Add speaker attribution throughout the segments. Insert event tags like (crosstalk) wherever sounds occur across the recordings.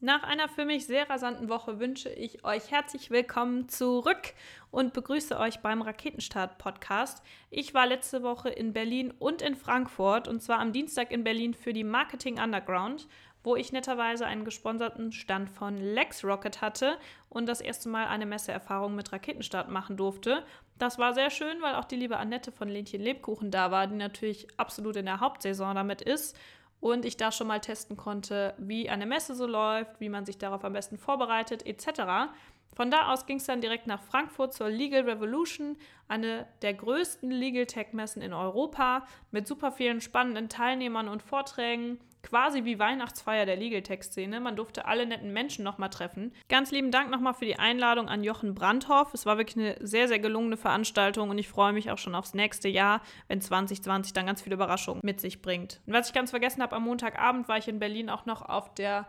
Speaker 1: Nach einer für mich sehr rasanten Woche wünsche ich euch herzlich willkommen zurück und begrüße euch beim Raketenstart-Podcast. Ich war letzte Woche in Berlin und in Frankfurt und zwar am Dienstag in Berlin für die Marketing Underground, wo ich netterweise einen gesponserten Stand von LexRocket hatte und das erste Mal eine Messeerfahrung mit Raketenstart machen durfte. Das war sehr schön, weil auch die liebe Annette von Lenchen Lebkuchen da war, die natürlich absolut in der Hauptsaison damit ist und ich da schon mal testen konnte, wie eine Messe so läuft, wie man sich darauf am besten vorbereitet, etc. Von da aus ging es dann direkt nach Frankfurt zur Legal Revolution, eine der größten Legal Tech Messen in Europa, mit super vielen spannenden Teilnehmern und Vorträgen quasi wie Weihnachtsfeier der Legal Tech-Szene. Man durfte alle netten Menschen nochmal treffen. Ganz lieben Dank nochmal für die Einladung an Jochen Brandhoff. Es war wirklich eine sehr, sehr gelungene Veranstaltung und ich freue mich auch schon aufs nächste Jahr, wenn 2020 dann ganz viele Überraschungen mit sich bringt. Und was ich ganz vergessen habe, am Montagabend war ich in Berlin auch noch auf der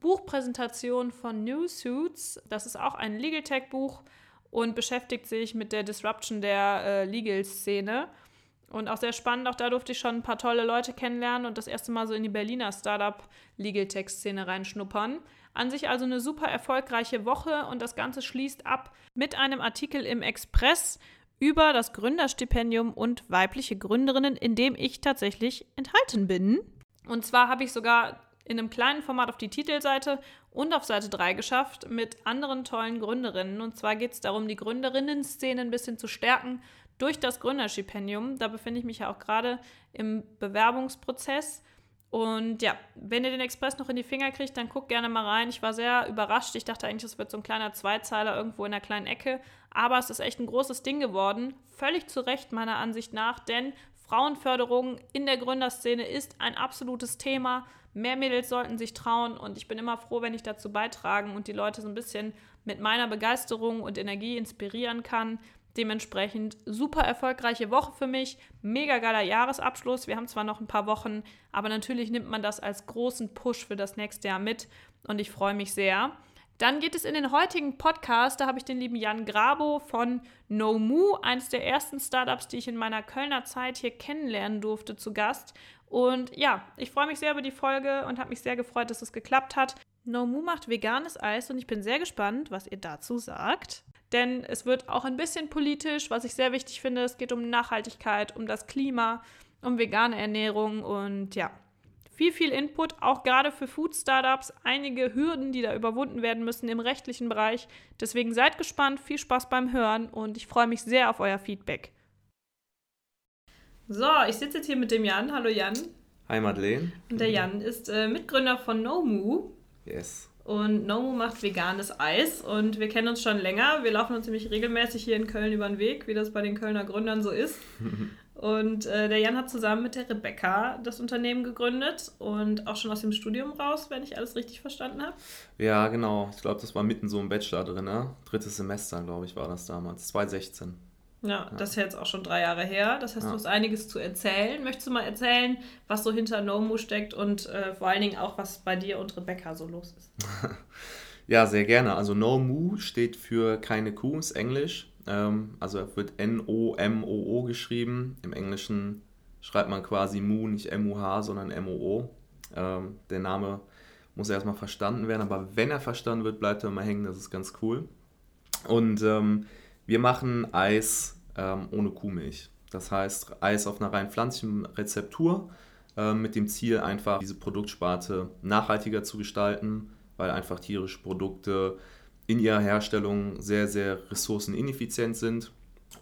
Speaker 1: Buchpräsentation von New Suits. Das ist auch ein Legal Tech-Buch und beschäftigt sich mit der Disruption der äh, Legal-Szene. Und auch sehr spannend, auch da durfte ich schon ein paar tolle Leute kennenlernen und das erste Mal so in die Berliner Startup Legal Tech Szene reinschnuppern. An sich also eine super erfolgreiche Woche und das Ganze schließt ab mit einem Artikel im Express über das Gründerstipendium und weibliche Gründerinnen, in dem ich tatsächlich enthalten bin. Und zwar habe ich sogar in einem kleinen Format auf die Titelseite und auf Seite 3 geschafft mit anderen tollen Gründerinnen. Und zwar geht es darum, die Gründerinnen-Szene ein bisschen zu stärken durch das Gründerstipendium. Da befinde ich mich ja auch gerade im Bewerbungsprozess. Und ja, wenn ihr den Express noch in die Finger kriegt, dann guckt gerne mal rein. Ich war sehr überrascht. Ich dachte eigentlich, das wird so ein kleiner Zweizeiler irgendwo in einer kleinen Ecke. Aber es ist echt ein großes Ding geworden. Völlig zu Recht meiner Ansicht nach, denn Frauenförderung in der Gründerszene ist ein absolutes Thema. Mehr Mädels sollten sich trauen und ich bin immer froh, wenn ich dazu beitragen und die Leute so ein bisschen mit meiner Begeisterung und Energie inspirieren kann. Dementsprechend super erfolgreiche Woche für mich, mega geiler Jahresabschluss. Wir haben zwar noch ein paar Wochen, aber natürlich nimmt man das als großen Push für das nächste Jahr mit und ich freue mich sehr. Dann geht es in den heutigen Podcast, da habe ich den lieben Jan Grabo von NoMu, eines der ersten Startups, die ich in meiner Kölner Zeit hier kennenlernen durfte, zu Gast. Und ja, ich freue mich sehr über die Folge und habe mich sehr gefreut, dass es geklappt hat. NoMu macht veganes Eis und ich bin sehr gespannt, was ihr dazu sagt denn es wird auch ein bisschen politisch, was ich sehr wichtig finde. Es geht um Nachhaltigkeit, um das Klima, um vegane Ernährung und ja, viel, viel Input, auch gerade für Food-Startups. Einige Hürden, die da überwunden werden müssen im rechtlichen Bereich. Deswegen seid gespannt, viel Spaß beim Hören und ich freue mich sehr auf euer Feedback. So, ich sitze jetzt hier mit dem Jan. Hallo Jan.
Speaker 2: Hi Madeleine.
Speaker 1: Und der Jan ist äh, Mitgründer von Nomu.
Speaker 2: Yes.
Speaker 1: Und Nomu macht veganes Eis und wir kennen uns schon länger. Wir laufen uns nämlich regelmäßig hier in Köln über den Weg, wie das bei den Kölner Gründern so ist. (laughs) und äh, der Jan hat zusammen mit der Rebecca das Unternehmen gegründet und auch schon aus dem Studium raus, wenn ich alles richtig verstanden habe.
Speaker 2: Ja, genau. Ich glaube, das war mitten so im Bachelor drin. Ne? Drittes Semester, glaube ich, war das damals. 2016.
Speaker 1: Ja, das ist jetzt auch schon drei Jahre her. Das heißt, ja. du hast einiges zu erzählen. Möchtest du mal erzählen, was so hinter Nomu steckt und äh, vor allen Dingen auch, was bei dir und Rebecca so los ist? (laughs)
Speaker 2: ja, sehr gerne. Also Nomu steht für keine Kuh, ist Englisch. Ähm, also wird N-O-M-O-O geschrieben. Im Englischen schreibt man quasi Mu, nicht M-U-H, sondern M-O-O. Ähm, der Name muss erstmal verstanden werden, aber wenn er verstanden wird, bleibt er immer hängen. Das ist ganz cool. Und ähm, wir machen Eis ähm, ohne Kuhmilch. Das heißt, Eis auf einer rein pflanzlichen Rezeptur äh, mit dem Ziel, einfach diese Produktsparte nachhaltiger zu gestalten, weil einfach tierische Produkte in ihrer Herstellung sehr, sehr ressourcenineffizient sind.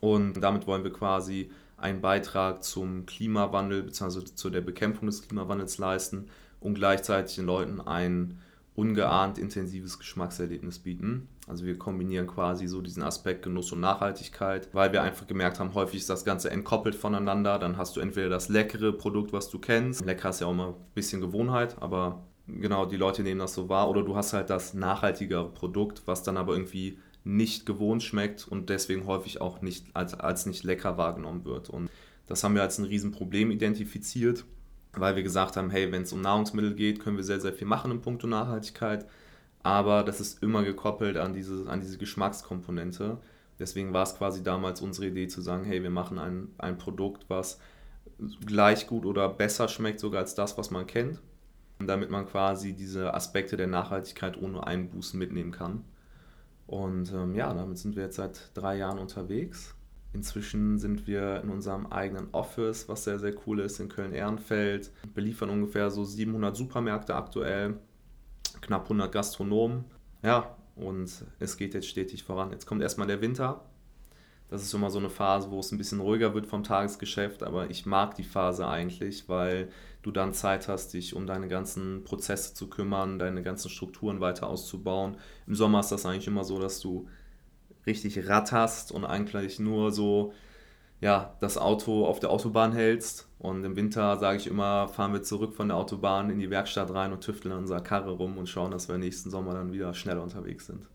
Speaker 2: Und damit wollen wir quasi einen Beitrag zum Klimawandel bzw. zu der Bekämpfung des Klimawandels leisten und gleichzeitig den Leuten ein ungeahnt intensives Geschmackserlebnis bieten. Also wir kombinieren quasi so diesen Aspekt Genuss und Nachhaltigkeit, weil wir einfach gemerkt haben, häufig ist das Ganze entkoppelt voneinander. Dann hast du entweder das leckere Produkt, was du kennst. Lecker ist ja auch immer ein bisschen Gewohnheit, aber genau, die Leute nehmen das so wahr. Oder du hast halt das nachhaltigere Produkt, was dann aber irgendwie nicht gewohnt schmeckt und deswegen häufig auch nicht als, als nicht lecker wahrgenommen wird. Und das haben wir als ein Riesenproblem identifiziert, weil wir gesagt haben, hey, wenn es um Nahrungsmittel geht, können wir sehr, sehr viel machen in puncto Nachhaltigkeit aber das ist immer gekoppelt an diese, an diese Geschmackskomponente. Deswegen war es quasi damals unsere Idee zu sagen, hey, wir machen ein, ein Produkt, was gleich gut oder besser schmeckt sogar als das, was man kennt. damit man quasi diese Aspekte der Nachhaltigkeit ohne Einbußen mitnehmen kann. Und ähm, ja, damit sind wir jetzt seit drei Jahren unterwegs. Inzwischen sind wir in unserem eigenen Office, was sehr, sehr cool ist, in Köln-Ehrenfeld. Beliefern ungefähr so 700 Supermärkte aktuell, knapp 100 Gastronomen. Ja, und es geht jetzt stetig voran. Jetzt kommt erstmal der Winter. Das ist immer so eine Phase, wo es ein bisschen ruhiger wird vom Tagesgeschäft, aber ich mag die Phase eigentlich, weil du dann Zeit hast, dich um deine ganzen Prozesse zu kümmern, deine ganzen Strukturen weiter auszubauen. Im Sommer ist das eigentlich immer so, dass du richtig ratterst und eigentlich nur so ja, das Auto auf der Autobahn hältst. Und im Winter sage ich immer, fahren wir zurück von der Autobahn in die Werkstatt rein und tüfteln an unserer Karre rum und schauen, dass wir nächsten Sommer dann wieder schneller unterwegs sind.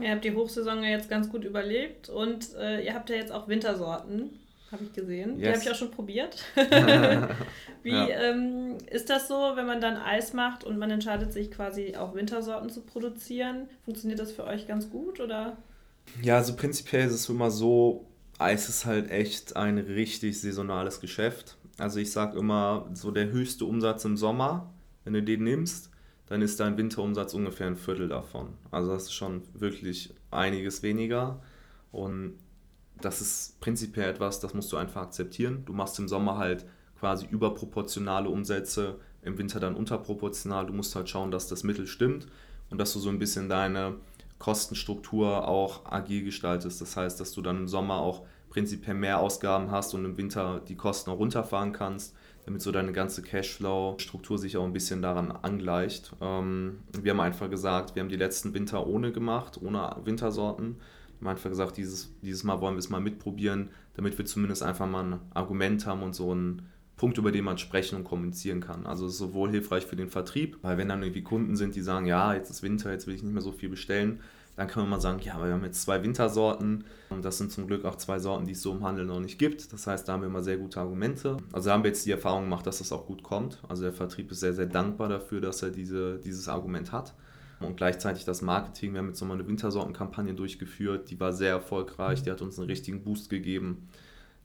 Speaker 1: Ihr habt die Hochsaison ja jetzt ganz gut überlebt und äh, ihr habt ja jetzt auch Wintersorten, habe ich gesehen. Yes. Die habe ich auch schon probiert. (laughs) Wie ja. ähm, ist das so, wenn man dann Eis macht und man entscheidet sich quasi auch Wintersorten zu produzieren? Funktioniert das für euch ganz gut oder?
Speaker 2: Ja, also prinzipiell ist es immer so, Eis ist halt echt ein richtig saisonales Geschäft. Also ich sage immer, so der höchste Umsatz im Sommer, wenn du den nimmst, dann ist dein Winterumsatz ungefähr ein Viertel davon. Also das ist schon wirklich einiges weniger. Und das ist prinzipiell etwas, das musst du einfach akzeptieren. Du machst im Sommer halt quasi überproportionale Umsätze, im Winter dann unterproportional. Du musst halt schauen, dass das Mittel stimmt und dass du so ein bisschen deine Kostenstruktur auch agil gestaltest. Das heißt, dass du dann im Sommer auch prinzipiell mehr Ausgaben hast und im Winter die Kosten auch runterfahren kannst damit so deine ganze Cashflow-Struktur sich auch ein bisschen daran angleicht. Ähm, wir haben einfach gesagt, wir haben die letzten Winter ohne gemacht, ohne Wintersorten. Wir haben einfach gesagt, dieses, dieses Mal wollen wir es mal mitprobieren, damit wir zumindest einfach mal ein Argument haben und so einen Punkt, über den man sprechen und kommunizieren kann. Also es ist sowohl hilfreich für den Vertrieb, weil wenn dann irgendwie Kunden sind, die sagen, ja, jetzt ist Winter, jetzt will ich nicht mehr so viel bestellen, dann kann man mal sagen, ja, aber wir haben jetzt zwei Wintersorten und das sind zum Glück auch zwei Sorten, die es so im Handel noch nicht gibt. Das heißt, da haben wir immer sehr gute Argumente. Also da haben wir jetzt die Erfahrung gemacht, dass das auch gut kommt. Also der Vertrieb ist sehr, sehr dankbar dafür, dass er diese, dieses Argument hat. Und gleichzeitig das Marketing, wir haben jetzt nochmal eine Wintersortenkampagne durchgeführt, die war sehr erfolgreich, die hat uns einen richtigen Boost gegeben.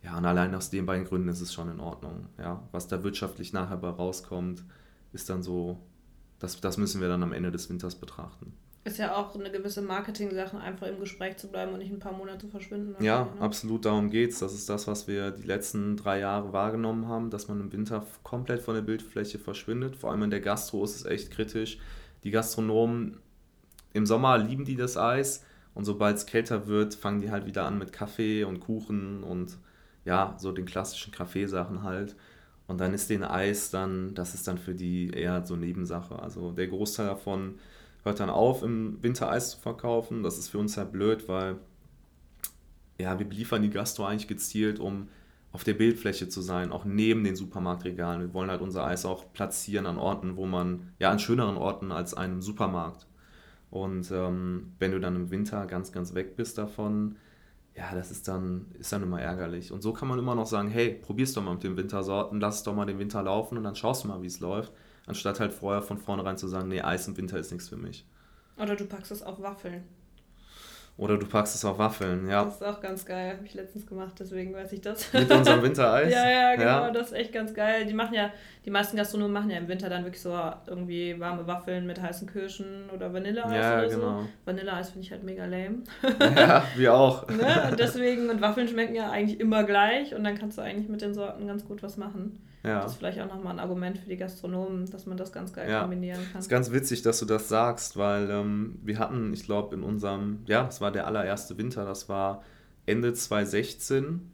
Speaker 2: Ja, und allein aus den beiden Gründen ist es schon in Ordnung. Ja, was da wirtschaftlich nachher bei rauskommt, ist dann so, das, das müssen wir dann am Ende des Winters betrachten.
Speaker 1: Ist ja auch eine gewisse Marketing-Sache, einfach im Gespräch zu bleiben und nicht ein paar Monate zu verschwinden.
Speaker 2: Ja, ne? absolut darum geht's. Das ist das, was wir die letzten drei Jahre wahrgenommen haben, dass man im Winter komplett von der Bildfläche verschwindet. Vor allem in der Gastro ist es echt kritisch. Die Gastronomen im Sommer lieben die das Eis und sobald es kälter wird, fangen die halt wieder an mit Kaffee und Kuchen und ja, so den klassischen Kaffeesachen halt. Und dann ist den Eis dann, das ist dann für die eher so Nebensache. Also der Großteil davon hört dann auf, im Winter Eis zu verkaufen. Das ist für uns halt blöd, weil ja, wir beliefern die Gastro eigentlich gezielt, um auf der Bildfläche zu sein, auch neben den Supermarktregalen. Wir wollen halt unser Eis auch platzieren an Orten, wo man, ja, an schöneren Orten als einem Supermarkt. Und ähm, wenn du dann im Winter ganz, ganz weg bist davon, ja, das ist dann, ist dann immer ärgerlich. Und so kann man immer noch sagen, hey, probier's doch mal mit den Wintersorten, lass es doch mal den Winter laufen und dann schaust du mal, wie es läuft anstatt halt vorher von vornherein zu sagen, nee, Eis im Winter ist nichts für mich.
Speaker 1: Oder du packst es auf Waffeln.
Speaker 2: Oder du packst es auf Waffeln, ja.
Speaker 1: Das ist auch ganz geil, habe ich letztens gemacht, deswegen weiß ich das.
Speaker 2: Mit unserem (laughs) Wintereis?
Speaker 1: ja, ja, genau, ja. das ist echt ganz geil. Die machen ja, die meisten Gastronomen machen ja im Winter dann wirklich so irgendwie warme Waffeln mit heißen Kirschen oder Vanilleeis ja, oder genau. so. Vanilleeis finde ich halt mega lame.
Speaker 2: ja, wir auch. (laughs)
Speaker 1: ne? Und deswegen, und Waffeln schmecken ja eigentlich immer gleich und dann kannst du eigentlich mit den Sorten ganz gut was machen. Ja. Das ist vielleicht auch nochmal ein Argument für die Gastronomen, dass man das ganz geil ja. kombinieren kann.
Speaker 2: Es ist ganz witzig, dass du das sagst, weil ähm, wir hatten, ich glaube, in unserem, ja, das war der allererste Winter, das war Ende 2016,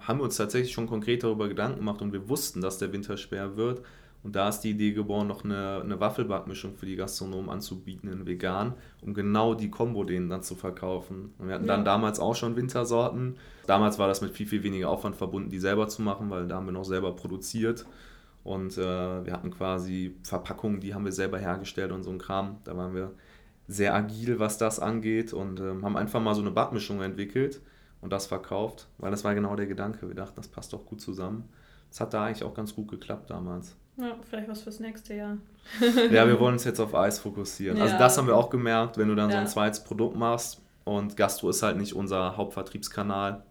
Speaker 2: haben wir uns tatsächlich schon konkret darüber Gedanken gemacht und wir wussten, dass der Winter schwer wird. Und da ist die Idee geboren, noch eine, eine Waffelbackmischung für die Gastronomen anzubieten in vegan, um genau die Kombo denen dann zu verkaufen. Und wir hatten ja. dann damals auch schon Wintersorten. Damals war das mit viel, viel weniger Aufwand verbunden, die selber zu machen, weil da haben wir noch selber produziert. Und äh, wir hatten quasi Verpackungen, die haben wir selber hergestellt und so ein Kram. Da waren wir sehr agil, was das angeht und äh, haben einfach mal so eine Backmischung entwickelt und das verkauft, weil das war genau der Gedanke. Wir dachten, das passt doch gut zusammen. Das hat da eigentlich auch ganz gut geklappt damals.
Speaker 1: Ja, vielleicht was fürs nächste Jahr. (laughs)
Speaker 2: ja, wir wollen uns jetzt auf Eis fokussieren. Also ja. Also das haben wir auch gemerkt, wenn du dann ja. so ein zweites Produkt machst und Gastro ist halt nicht unser Hauptvertriebskanal,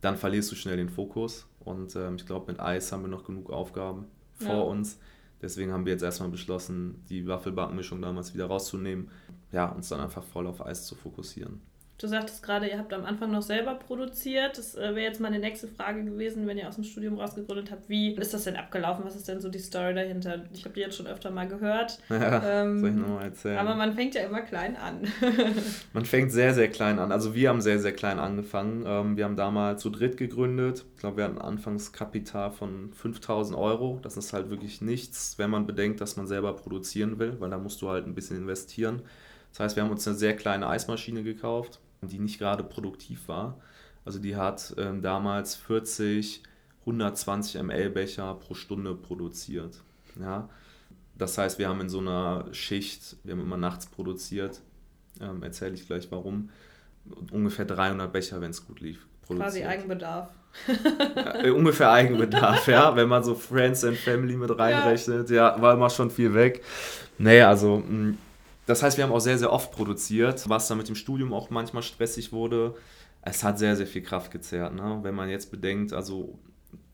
Speaker 2: dann verlierst du schnell den Fokus. Und ähm, ich glaube, mit Eis haben wir noch genug Aufgaben vor ja. uns, Deswegen haben wir jetzt erstmal beschlossen, die Waffelbackmischung damals wieder rauszunehmen, ja, uns dann einfach voll auf Eis zu fokussieren.
Speaker 1: Du sagtest gerade, ihr habt am Anfang noch selber produziert. Das äh, wäre jetzt meine nächste Frage gewesen, wenn ihr aus dem Studium rausgegründet habt. Wie ist das denn abgelaufen? Was ist denn so die Story dahinter? Ich habe die jetzt schon öfter mal gehört. (laughs) Ja, ähm, soll ich nochmal erzählen? Aber man fängt ja immer klein an. (laughs)
Speaker 2: man fängt sehr, sehr klein an. Also wir haben sehr, sehr klein angefangen. Ähm, wir haben damals zu dritt gegründet. Ich glaube, wir hatten ein Anfangskapital von 5000 Euro. Das ist halt wirklich nichts, wenn man bedenkt, dass man selber produzieren will, weil da musst du halt ein bisschen investieren. Das heißt, wir haben uns eine sehr kleine Eismaschine gekauft die nicht gerade produktiv war. Also die hat ähm, damals 40 120 ml Becher pro Stunde produziert. Ja? Das heißt, wir haben in so einer Schicht, wir haben immer nachts produziert, ähm, erzähle ich gleich warum, ungefähr 300 Becher, wenn es gut lief.
Speaker 1: Produziert. Quasi Eigenbedarf.
Speaker 2: äh, ungefähr Eigenbedarf, ja. (laughs) Wenn man so Friends and Family mit reinrechnet, ja, ja war immer schon viel weg. Nee, also mh, das heißt, wir haben auch sehr, sehr oft produziert, was dann mit dem Studium auch manchmal stressig wurde. Es hat sehr, sehr viel Kraft gezerrt. Ne? Wenn man jetzt bedenkt, also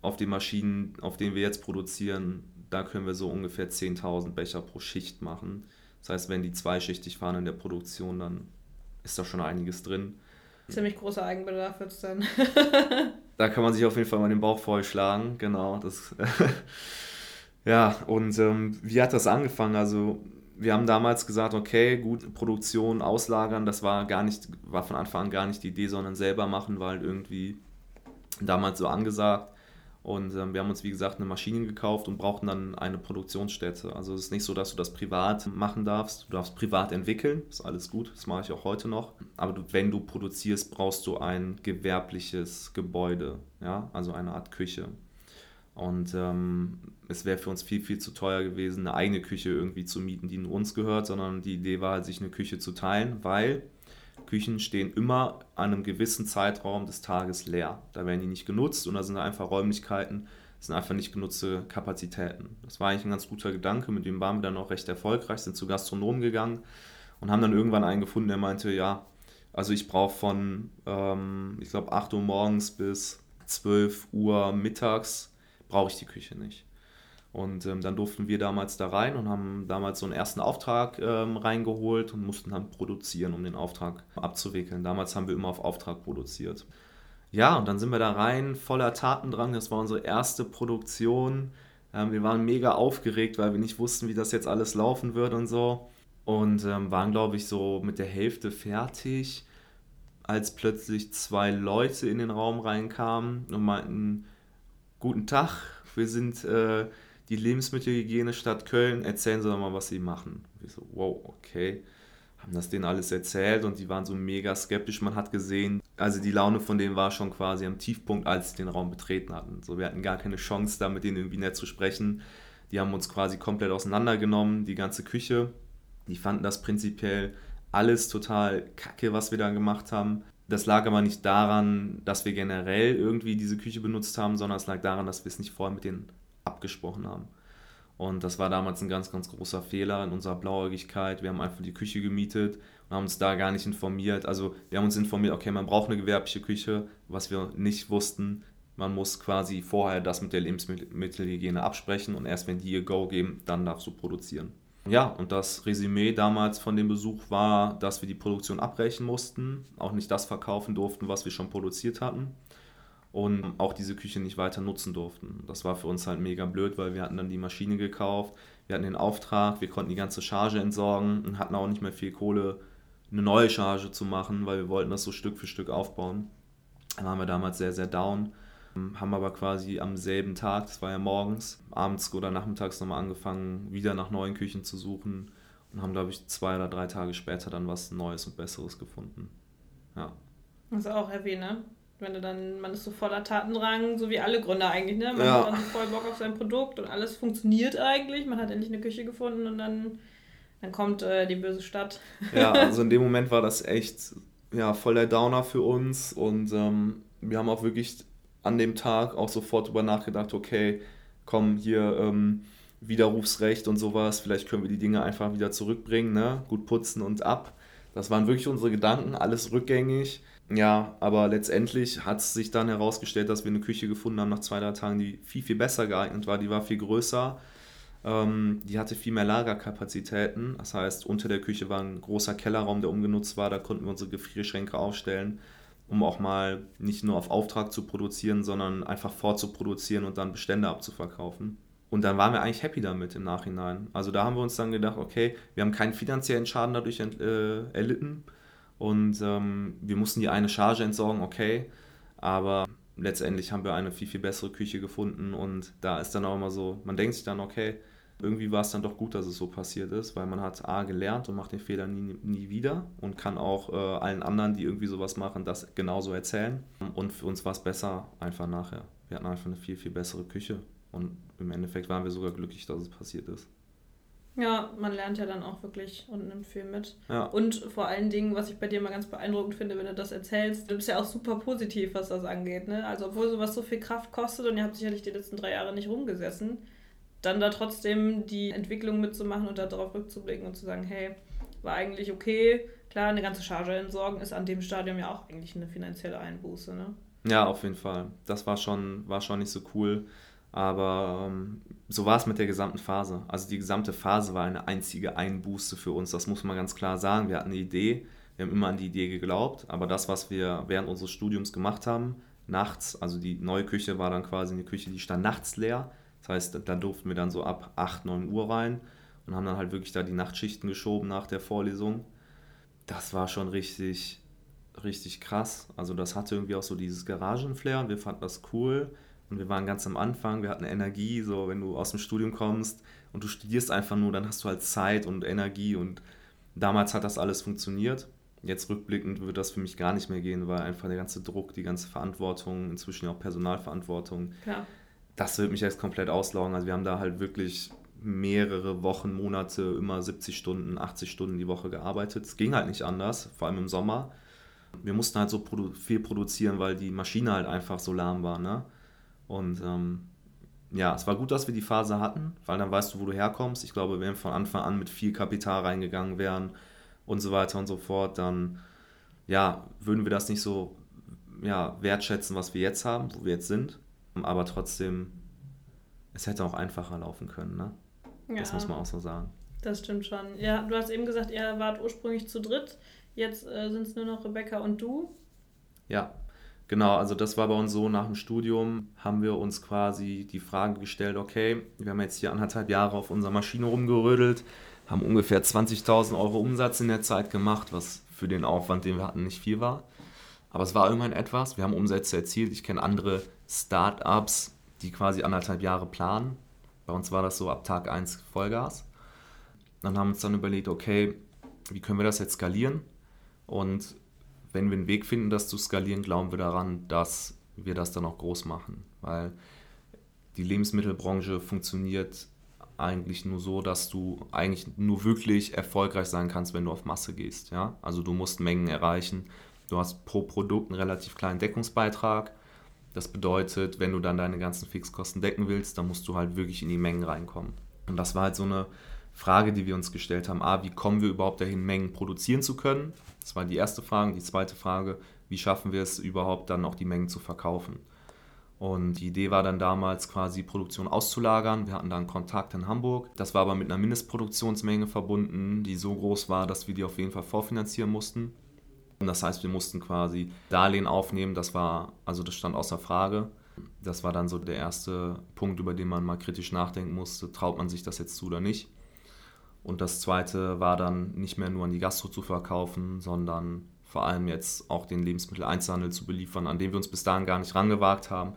Speaker 2: auf den Maschinen, auf denen wir jetzt produzieren, da können wir so ungefähr 10.000 Becher pro Schicht machen. Das heißt, wenn die zweischichtig fahren in der Produktion, dann ist da schon einiges drin.
Speaker 1: Ziemlich großer Eigenbedarf wird es dann. (laughs)
Speaker 2: da kann man sich auf jeden Fall mal den Bauch vollschlagen, genau. Das (laughs) ja, und ähm, wie hat das angefangen? Also wir haben damals gesagt, okay, gut, Produktion auslagern, das war gar nicht, war von Anfang an gar nicht die Idee, sondern selber machen, war halt irgendwie damals so angesagt. Und ähm, wir haben uns, wie gesagt, eine Maschine gekauft und brauchten dann eine Produktionsstätte. Also es ist nicht so, dass du das privat machen darfst. Du darfst privat entwickeln, ist alles gut, das mache ich auch heute noch. Aber du, wenn du produzierst, brauchst du ein gewerbliches Gebäude, ja, also eine Art Küche. Und ähm, es wäre für uns viel, viel zu teuer gewesen, eine eigene Küche irgendwie zu mieten, die nur uns gehört, sondern die Idee war halt, sich eine Küche zu teilen, weil Küchen stehen immer an einem gewissen Zeitraum des Tages leer. Da werden die nicht genutzt und da sind einfach Räumlichkeiten, sind einfach nicht genutzte Kapazitäten. Das war eigentlich ein ganz guter Gedanke, mit dem waren wir dann auch recht erfolgreich, sind zu Gastronomen gegangen und haben dann irgendwann einen gefunden, der meinte, ja, also ich brauche von, ähm, ich glaube, 8 Uhr morgens bis 12 Uhr mittags brauche ich die Küche nicht. Und ähm, dann durften wir damals da rein und haben damals so einen ersten Auftrag ähm, reingeholt und mussten dann produzieren, um den Auftrag abzuwickeln. Damals haben wir immer auf Auftrag produziert. Ja, und dann sind wir da rein, voller Tatendrang. Das war unsere erste Produktion. Ähm, wir waren mega aufgeregt, weil wir nicht wussten, wie das jetzt alles laufen wird und so. Und ähm, waren, glaube ich, so mit der Hälfte fertig, als plötzlich zwei Leute in den Raum reinkamen und meinten, guten Tag, wir sind äh, die Lebensmittelhygiene Stadt Köln, erzählen Sie doch mal, was Sie machen. Wir so, wow, okay. Haben das denen alles erzählt und die waren so mega skeptisch. Man hat gesehen, also die Laune von denen war schon quasi am Tiefpunkt, als sie den Raum betreten hatten. So, wir hatten gar keine Chance, da mit denen irgendwie nett zu sprechen. Die haben uns quasi komplett auseinandergenommen, die ganze Küche. Die fanden das prinzipiell alles total kacke, was wir da gemacht haben. Das lag aber nicht daran, dass wir generell irgendwie diese Küche benutzt haben, sondern es lag daran, dass wir es nicht vorher mit denen abgesprochen haben. Und das war damals ein ganz, ganz großer Fehler in unserer Blauäugigkeit. Wir haben einfach die Küche gemietet und haben uns da gar nicht informiert. Also wir haben uns informiert, okay, man braucht eine gewerbliche Küche, was wir nicht wussten. Man muss quasi vorher das mit der Lebensmittelhygiene absprechen und erst wenn die ihr Go geben, dann darfst du produzieren. Ja, und das Resümee damals von dem Besuch war, dass wir die Produktion abbrechen mussten, auch nicht das verkaufen durften, was wir schon produziert hatten und auch diese Küche nicht weiter nutzen durften. Das war für uns halt mega blöd, weil wir hatten dann die Maschine gekauft, wir hatten den Auftrag, wir konnten die ganze Charge entsorgen und hatten auch nicht mehr viel Kohle, eine neue Charge zu machen, weil wir wollten das so Stück für Stück aufbauen. Dann waren wir damals sehr, sehr down haben aber quasi am selben Tag, das war ja morgens, abends oder nachmittags nochmal angefangen, wieder nach neuen Küchen zu suchen und haben, glaube ich, zwei oder drei Tage später dann was Neues und Besseres gefunden. Ja.
Speaker 1: Das ist auch heavy, ne? Wenn du dann, man ist so voller Tatendrang, so wie alle Gründer eigentlich, ne? Man ja. hat dann voll Bock auf sein Produkt und alles funktioniert eigentlich. Man hat endlich eine Küche gefunden und dann, dann kommt äh, die böse Stadt.
Speaker 2: Ja, (laughs) also in dem Moment war das echt ja, voll der Downer für uns und ähm, wir haben auch wirklich an dem Tag auch sofort drüber nachgedacht, okay, komm, hier ähm, Widerrufsrecht und sowas, vielleicht können wir die Dinge einfach wieder zurückbringen, ne? gut putzen und ab. Das waren wirklich unsere Gedanken, alles rückgängig. Ja, aber letztendlich hat es sich dann herausgestellt, dass wir eine Küche gefunden haben nach zwei, drei Tagen, die viel, viel besser geeignet war. Die war viel größer, Ähm, die hatte viel mehr Lagerkapazitäten. Das heißt, unter der Küche war ein großer Kellerraum, der ungenutzt war. Da konnten wir unsere Gefrierschränke aufstellen, um auch mal nicht nur auf Auftrag zu produzieren, sondern einfach vorzuproduzieren und dann Bestände abzuverkaufen. Und dann waren wir eigentlich happy damit im Nachhinein. Also da haben wir uns dann gedacht, okay, wir haben keinen finanziellen Schaden dadurch äh, erlitten und ähm, wir mussten die eine Charge entsorgen, okay, aber letztendlich haben wir eine viel, viel bessere Küche gefunden und da ist dann auch immer so, man denkt sich dann, okay, irgendwie war es dann doch gut, dass es so passiert ist, weil man hat A gelernt und macht den Fehler nie, nie wieder und kann auch äh, allen anderen, die irgendwie sowas machen, das genauso erzählen. Und für uns war es besser einfach nachher. Wir hatten einfach eine viel, viel bessere Küche und im Endeffekt waren wir sogar glücklich, dass es passiert ist.
Speaker 1: Ja, man lernt ja dann auch wirklich und nimmt viel mit.
Speaker 2: Ja.
Speaker 1: Und vor allen Dingen, was ich bei dir mal ganz beeindruckend finde, wenn du das erzählst, du bist ja auch super positiv, was das angeht. Ne? Also obwohl sowas so viel Kraft kostet und ihr habt sicherlich die letzten drei Jahre nicht rumgesessen, dann da trotzdem die Entwicklung mitzumachen und darauf rückzublicken und zu sagen, hey, war eigentlich okay. Klar, eine ganze Charge entsorgen ist an dem Stadium ja auch eigentlich eine finanzielle Einbuße, ne?
Speaker 2: Ja, auf jeden Fall. Das war schon, war schon nicht so cool. Aber ähm, so war es mit der gesamten Phase. Also die gesamte Phase war eine einzige Einbuße für uns. Das muss man ganz klar sagen. Wir hatten eine Idee, wir haben immer an die Idee geglaubt. Aber das, was wir während unseres Studiums gemacht haben, nachts, also die neue Küche war dann quasi eine Küche, die stand nachts leer. Das heißt, da durften wir dann so ab 8, 9 Uhr rein und haben dann halt wirklich da die Nachtschichten geschoben nach der Vorlesung. Das war schon richtig, richtig krass. Also das hatte irgendwie auch so dieses Garagenflair und wir fanden das cool. Und wir waren ganz am Anfang, wir hatten Energie, so wenn du aus dem Studium kommst und du studierst einfach nur, dann hast du halt Zeit und Energie und damals hat das alles funktioniert. Jetzt rückblickend würde das für mich gar nicht mehr gehen, weil einfach der ganze Druck, die ganze Verantwortung, inzwischen auch Personalverantwortung,
Speaker 1: ja.
Speaker 2: Das wird mich jetzt komplett auslaugen. Also wir haben da halt wirklich mehrere Wochen, Monate, immer 70 Stunden, 80 Stunden die Woche gearbeitet. Es ging halt nicht anders, vor allem im Sommer. Wir mussten halt so produ viel produzieren, weil die Maschine halt einfach so lahm war. Ne? Und ähm, ja, es war gut, dass wir die Phase hatten, weil dann weißt du, wo du herkommst. Ich glaube, wenn wir von Anfang an mit viel Kapital reingegangen wären und so weiter und so fort, dann ja, würden wir das nicht so ja, wertschätzen, was wir jetzt haben, wo wir jetzt sind. Aber trotzdem, es hätte auch einfacher laufen können, ne? Ja, das muss man auch so sagen.
Speaker 1: Das stimmt schon. Ja, du hast eben gesagt, ihr wart ursprünglich zu dritt. Jetzt äh, sind es nur noch Rebecca und du.
Speaker 2: Ja, Genau, also das war bei uns so, nach dem Studium haben wir uns quasi die Frage gestellt, okay, wir haben jetzt hier anderthalb Jahre auf unserer Maschine rumgerödelt, haben ungefähr 20.000 Euro Umsatz in der Zeit gemacht, was für den Aufwand, den wir hatten, nicht viel war. Aber es war immerhin etwas, wir haben Umsätze erzielt. Ich kenne andere Start-ups, die quasi anderthalb Jahre planen. Bei uns war das so ab Tag 1 Vollgas. Dann haben wir uns dann überlegt, okay, wie können wir das jetzt skalieren? Und wenn wir einen Weg finden, das zu skalieren, glauben wir daran, dass wir das dann auch groß machen. Weil die Lebensmittelbranche funktioniert eigentlich nur so, dass du eigentlich nur wirklich erfolgreich sein kannst, wenn du auf Masse gehst. Ja? Also du musst Mengen erreichen. Du hast pro Produkt einen relativ kleinen Deckungsbeitrag. Das bedeutet, wenn du dann deine ganzen Fixkosten decken willst, dann musst du halt wirklich in die Mengen reinkommen. Und das war halt so eine Frage, die wir uns gestellt haben. A, wie kommen wir überhaupt dahin, Mengen produzieren zu können? Das war die erste Frage. Die zweite Frage, wie schaffen wir es überhaupt dann auch die Mengen zu verkaufen? Und die Idee war dann damals quasi Produktion auszulagern. Wir hatten da einen Kontakt in Hamburg. Das war aber mit einer Mindestproduktionsmenge verbunden, die so groß war, dass wir die auf jeden Fall vorfinanzieren mussten. Und das heißt, wir mussten quasi Darlehen aufnehmen. Das war, also das stand außer Frage. Das war dann so der erste Punkt, über den man mal kritisch nachdenken musste. Traut man sich das jetzt zu oder nicht? Und das zweite war dann nicht mehr nur an die Gastro zu verkaufen, sondern vor allem jetzt auch den Lebensmitteleinzelhandel zu beliefern, an dem wir uns bis dahin gar nicht rangewagt haben,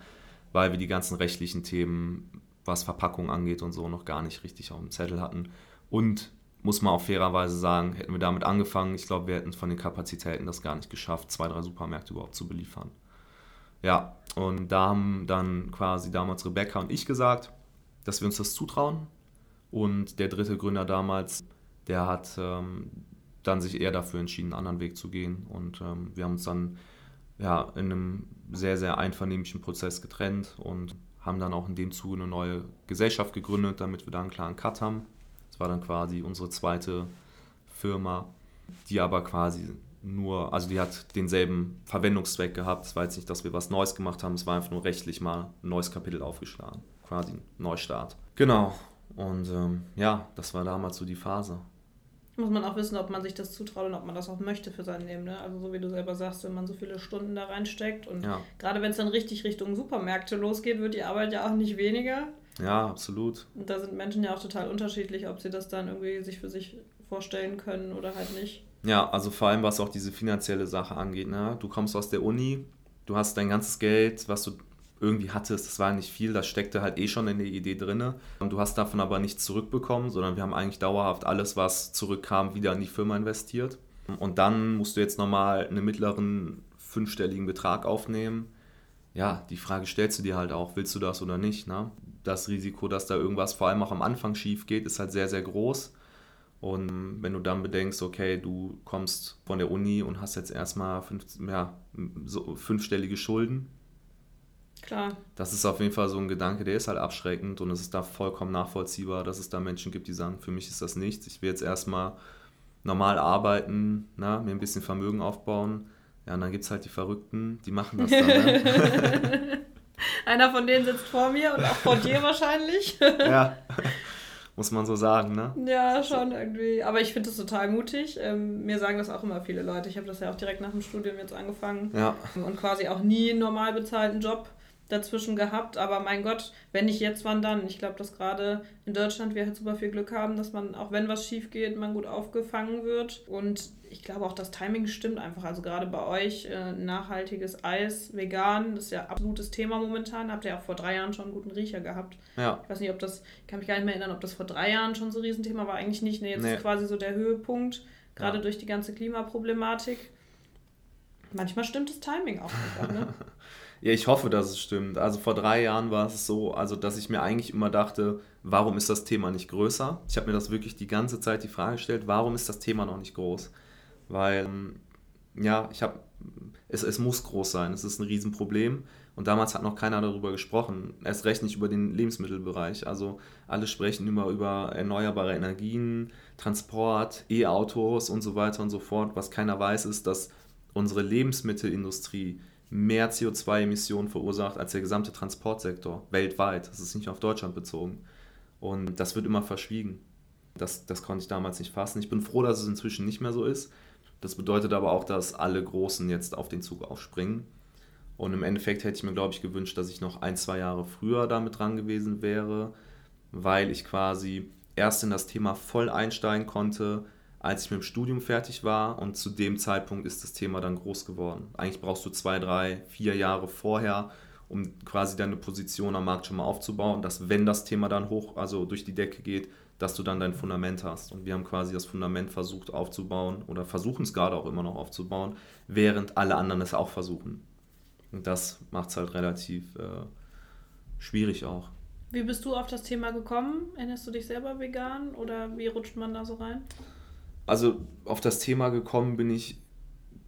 Speaker 2: weil wir die ganzen rechtlichen Themen, was Verpackung angeht und so, noch gar nicht richtig auf dem Zettel hatten. Und muss man auch fairerweise sagen, hätten wir damit angefangen, ich glaube, wir hätten von den Kapazitäten das gar nicht geschafft, zwei, drei Supermärkte überhaupt zu beliefern. Ja, und da haben dann quasi damals Rebecca und ich gesagt, dass wir uns das zutrauen, und der dritte Gründer damals, der hat ähm, dann sich eher dafür entschieden, einen anderen Weg zu gehen. Und ähm, wir haben uns dann ja, in einem sehr, sehr einvernehmlichen Prozess getrennt und haben dann auch in dem Zuge eine neue Gesellschaft gegründet, damit wir da einen klaren Cut haben. Das war dann quasi unsere zweite Firma, die aber quasi nur, also die hat denselben Verwendungszweck gehabt. Es war jetzt nicht, dass wir was Neues gemacht haben, es war einfach nur rechtlich mal ein neues Kapitel aufgeschlagen. Quasi ein Neustart. Genau. Und ähm, ja, das war damals so die Phase.
Speaker 1: Muss man auch wissen, ob man sich das zutraut und ob man das auch möchte für sein Leben. Ne? Also so wie du selber sagst, wenn man so viele Stunden da reinsteckt und ja. gerade wenn es dann richtig Richtung Supermärkte losgeht, wird die Arbeit ja auch nicht weniger.
Speaker 2: Ja, absolut.
Speaker 1: Und da sind Menschen ja auch total unterschiedlich, ob sie das dann irgendwie sich für sich vorstellen können oder halt nicht.
Speaker 2: Ja, also vor allem was auch diese finanzielle Sache angeht. Ne? Du kommst aus der Uni, du hast dein ganzes Geld, was du irgendwie hattest, das war nicht viel, das steckte halt eh schon in der Idee drin. Und du hast davon aber nichts zurückbekommen, sondern wir haben eigentlich dauerhaft alles, was zurückkam, wieder in die Firma investiert. Und dann musst du jetzt nochmal einen mittleren fünfstelligen Betrag aufnehmen. Ja, die Frage stellst du dir halt auch, willst du das oder nicht? Ne? Das Risiko, dass da irgendwas vor allem auch am Anfang schief geht, ist halt sehr, sehr groß. Und wenn du dann bedenkst, okay, du kommst von der Uni und hast jetzt erstmal fünf, ja, so fünfstellige Schulden, Klar. Das ist auf jeden Fall so ein Gedanke, der ist halt abschreckend und es ist da vollkommen nachvollziehbar, dass es da Menschen gibt, die sagen, für mich ist das nichts. Ich will jetzt erstmal normal arbeiten, na, ne, mir ein bisschen Vermögen aufbauen. Ja, und dann gibt es halt die Verrückten, die machen das dann.
Speaker 1: Ne? (laughs) (laughs) Einer von denen sitzt vor mir und auch vor dir wahrscheinlich. (laughs)
Speaker 2: ja, (laughs) muss man so sagen, ne?
Speaker 1: Ja, schon irgendwie. Aber ich finde das total mutig. Ähm, mir sagen das auch immer viele Leute. Ich habe das ja auch direkt nach dem Studium jetzt angefangen. Ja. Und quasi auch nie einen normal bezahlten Job dazwischen gehabt. Aber mein Gott, wenn nicht jetzt, wann dann? Ich glaube, dass gerade in Deutschland wir halt super viel Glück haben, dass man, auch wenn was schief geht, man gut aufgefangen wird. Und ich glaube auch, das Timing stimmt einfach. Also gerade bei euch, äh, nachhaltiges Eis, vegan, das ist ja absolutes Thema momentan. Habt ihr ja auch vor drei Jahren schon einen guten Riecher gehabt. Ja. Ich weiß nicht, ob das, ich kann mich gar nicht mehr erinnern, ob das vor drei Jahren schon so ein Riesenthema war. Eigentlich nicht. Ne, jetzt nee. ist quasi so der Höhepunkt, gerade ja. durch die ganze Klimaproblematik. Manchmal stimmt das Timing auch einfach, ne? (laughs)
Speaker 2: Ja, ich hoffe, dass es stimmt. Also vor drei Jahren war es so, also dass ich mir eigentlich immer dachte, warum ist das Thema nicht größer? Ich habe mir das wirklich die ganze Zeit die Frage gestellt, warum ist das Thema noch nicht groß? Weil, ähm, ja, ich habe, es, es muss groß sein, es ist ein Riesenproblem. Und damals hat noch keiner darüber gesprochen. Erst recht nicht über den Lebensmittelbereich. Also alle sprechen immer über erneuerbare Energien, Transport, E-Autos und so weiter und so fort. Was keiner weiß, ist, dass unsere Lebensmittelindustrie mehr CO2-Emissionen verursacht als der gesamte Transportsektor weltweit. Das ist nicht auf Deutschland bezogen. Und das wird immer verschwiegen. Das, das konnte ich damals nicht fassen. Ich bin froh, dass es inzwischen nicht mehr so ist. Das bedeutet aber auch, dass alle Großen jetzt auf den Zug aufspringen. Und im Endeffekt hätte ich mir, glaube ich, gewünscht, dass ich noch ein, zwei Jahre früher damit dran gewesen wäre, weil ich quasi erst in das Thema voll einsteigen konnte, als ich mit dem Studium fertig war und zu dem Zeitpunkt ist das Thema dann groß geworden. Eigentlich brauchst du zwei, drei, vier Jahre vorher, um quasi deine Position am Markt schon mal aufzubauen, dass wenn das Thema dann hoch, also durch die Decke geht, dass du dann dein Fundament hast. Und wir haben quasi das Fundament versucht aufzubauen oder versuchen es gerade auch immer noch aufzubauen, während alle anderen es auch versuchen. Und das macht es halt relativ äh, schwierig auch.
Speaker 1: Wie bist du auf das Thema gekommen? Erinnerst du dich selber vegan oder wie rutscht man da so rein?
Speaker 2: Also auf das Thema gekommen bin ich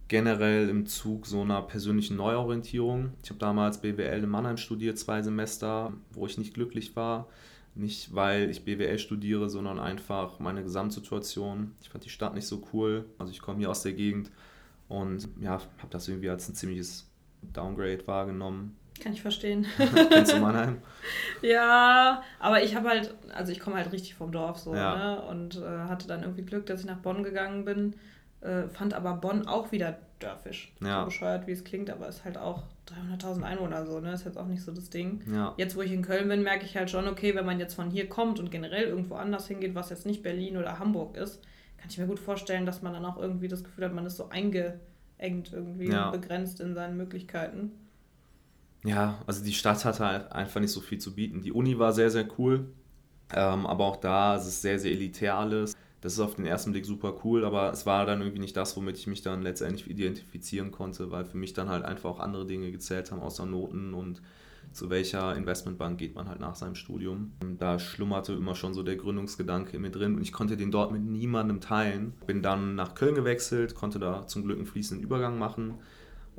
Speaker 2: generell im Zug so einer persönlichen Neuorientierung. Ich habe damals BWL in Mannheim studiert, zwei Semester, wo ich nicht glücklich war. Nicht, weil ich BWL studiere, sondern einfach meine Gesamtsituation. Ich fand die Stadt nicht so cool. Also ich komme hier aus der Gegend und ja, habe das irgendwie als ein ziemliches Downgrade wahrgenommen.
Speaker 1: Kann ich verstehen. (laughs) Kennst du Mannheim? (laughs) ja, aber ich habe halt, also ich komme halt richtig vom Dorf so, ja. ne? Und äh, hatte dann irgendwie Glück, dass ich nach Bonn gegangen bin. Äh, fand aber Bonn auch wieder dörfisch. Ja. So bescheuert, wie es klingt, aber ist halt auch 300.000 Einwohner so, ne? Ist jetzt auch nicht so das Ding. Ja. Jetzt, wo ich in Köln bin, merke ich halt schon, okay, wenn man jetzt von hier kommt und generell irgendwo anders hingeht, was jetzt nicht Berlin oder Hamburg ist, kann ich mir gut vorstellen, dass man dann auch irgendwie das Gefühl hat, man ist so eingeengt irgendwie ja. begrenzt in seinen Möglichkeiten
Speaker 2: ja, also die Stadt hatte halt einfach nicht so viel zu bieten. Die Uni war sehr, sehr cool, ähm, aber auch da ist es sehr, sehr elitär alles. Das ist auf den ersten Blick super cool, aber es war dann irgendwie nicht das, womit ich mich dann letztendlich identifizieren konnte, weil für mich dann halt einfach auch andere Dinge gezählt haben, außer Noten und zu welcher Investmentbank geht man halt nach seinem Studium. Da schlummerte immer schon so der Gründungsgedanke in mir drin und ich konnte den dort mit niemandem teilen. Bin dann nach Köln gewechselt, konnte da zum Glück einen fließenden Übergang machen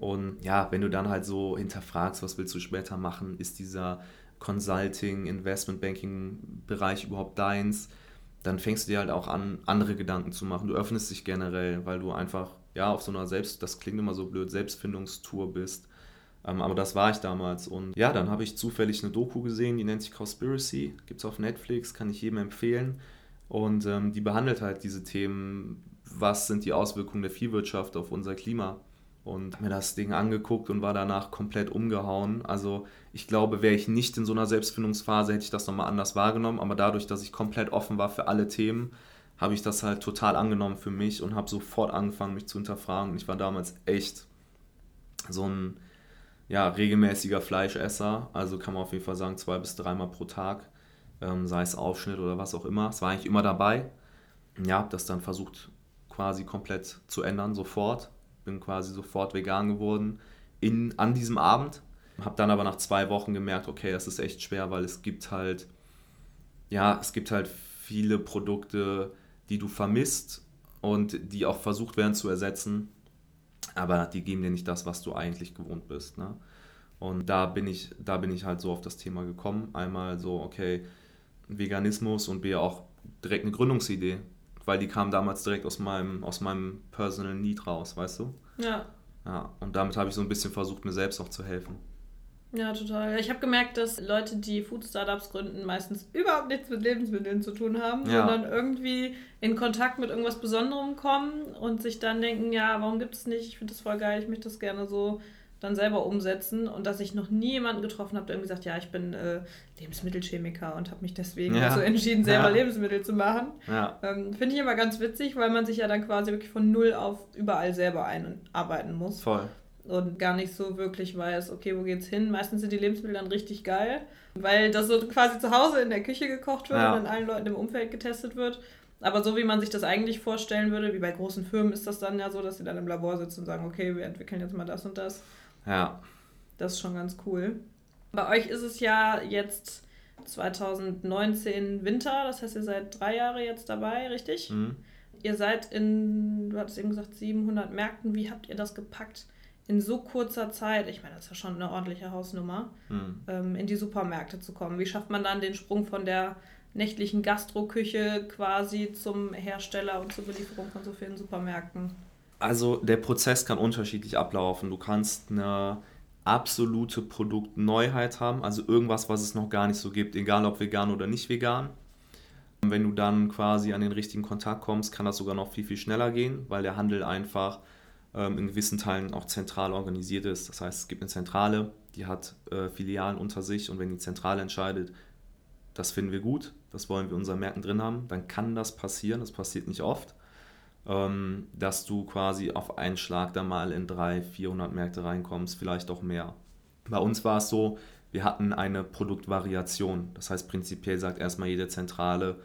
Speaker 2: und ja, wenn du dann halt so hinterfragst, was willst du später machen, ist dieser Consulting, Investment Banking Bereich überhaupt deins, dann fängst du dir halt auch an, andere Gedanken zu machen. Du öffnest dich generell, weil du einfach ja auf so einer Selbst, das klingt immer so blöd, Selbstfindungstour bist. Ähm, aber das war ich damals. Und ja, dann habe ich zufällig eine Doku gesehen, die nennt sich Conspiracy, gibt es auf Netflix, kann ich jedem empfehlen. Und ähm, die behandelt halt diese Themen, was sind die Auswirkungen der Viehwirtschaft auf unser Klima. Und mir das Ding angeguckt und war danach komplett umgehauen. Also ich glaube, wäre ich nicht in so einer Selbstfindungsphase, hätte ich das nochmal anders wahrgenommen. Aber dadurch, dass ich komplett offen war für alle Themen, habe ich das halt total angenommen für mich und habe sofort angefangen, mich zu hinterfragen. Ich war damals echt so ein ja, regelmäßiger Fleischesser. Also kann man auf jeden Fall sagen, zwei bis dreimal pro Tag, ähm, sei es Aufschnitt oder was auch immer. Es war eigentlich immer dabei. Ja, habe das dann versucht quasi komplett zu ändern, sofort. Bin quasi sofort vegan geworden in, an diesem Abend. Habe dann aber nach zwei Wochen gemerkt, okay, das ist echt schwer, weil es gibt halt, ja, es gibt halt viele Produkte, die du vermisst und die auch versucht werden zu ersetzen, aber die geben dir nicht das, was du eigentlich gewohnt bist. Ne? Und da bin ich, da bin ich halt so auf das Thema gekommen. Einmal so, okay, Veganismus und B auch direkt eine Gründungsidee, weil die kam damals direkt aus meinem, aus meinem Personal Need raus, weißt du? Ja. Ja, und damit habe ich so ein bisschen versucht, mir selbst auch zu helfen.
Speaker 1: Ja, total. Ich habe gemerkt, dass Leute, die Food-Startups gründen, meistens überhaupt nichts mit Lebensmitteln zu tun haben, ja. sondern irgendwie in Kontakt mit irgendwas Besonderem kommen und sich dann denken, ja, warum gibt es nicht? Ich finde das voll geil, ich möchte das gerne so dann selber umsetzen und dass ich noch nie jemanden getroffen habe, der irgendwie sagt, ja, ich bin äh, Lebensmittelchemiker und habe mich deswegen ja. dazu entschieden, selber ja. Lebensmittel zu machen. Ja. Ähm, Finde ich immer ganz witzig, weil man sich ja dann quasi wirklich von null auf überall selber einarbeiten muss. Voll und gar nicht so wirklich weiß, okay, wo geht's hin? Meistens sind die Lebensmittel dann richtig geil, weil das so quasi zu Hause in der Küche gekocht wird und an allen Leuten im Umfeld getestet wird. Aber so wie man sich das eigentlich vorstellen würde, wie bei großen Firmen, ist das dann ja so, dass sie dann im Labor sitzen und sagen, okay, wir entwickeln jetzt mal das und das. Ja. Das ist schon ganz cool. Bei euch ist es ja jetzt 2019 Winter, das heißt, ihr seid drei Jahre jetzt dabei, richtig? Mhm. Ihr seid in, du hattest eben gesagt, 700 Märkten. Wie habt ihr das gepackt? in so kurzer Zeit, ich meine, das ist ja schon eine ordentliche Hausnummer, mhm. ähm, in die Supermärkte zu kommen? Wie schafft man dann den Sprung von der nächtlichen Gastroküche quasi zum Hersteller und zur Belieferung von so vielen Supermärkten?
Speaker 2: Also der Prozess kann unterschiedlich ablaufen. Du kannst eine absolute Produktneuheit haben, also irgendwas, was es noch gar nicht so gibt, egal ob vegan oder nicht vegan. Wenn du dann quasi an den richtigen Kontakt kommst, kann das sogar noch viel, viel schneller gehen, weil der Handel einfach ähm, in gewissen Teilen auch zentral organisiert ist. Das heißt, es gibt eine Zentrale, die hat äh, Filialen unter sich und wenn die Zentrale entscheidet, das finden wir gut, das wollen wir in unseren Märkten drin haben, dann kann das passieren, das passiert nicht oft, ähm, dass du quasi auf einen Schlag da mal in 300, 400 Märkte reinkommst, vielleicht auch mehr. Bei uns war es so, wir hatten eine Produktvariation. Das heißt, prinzipiell sagt erstmal jede Zentrale,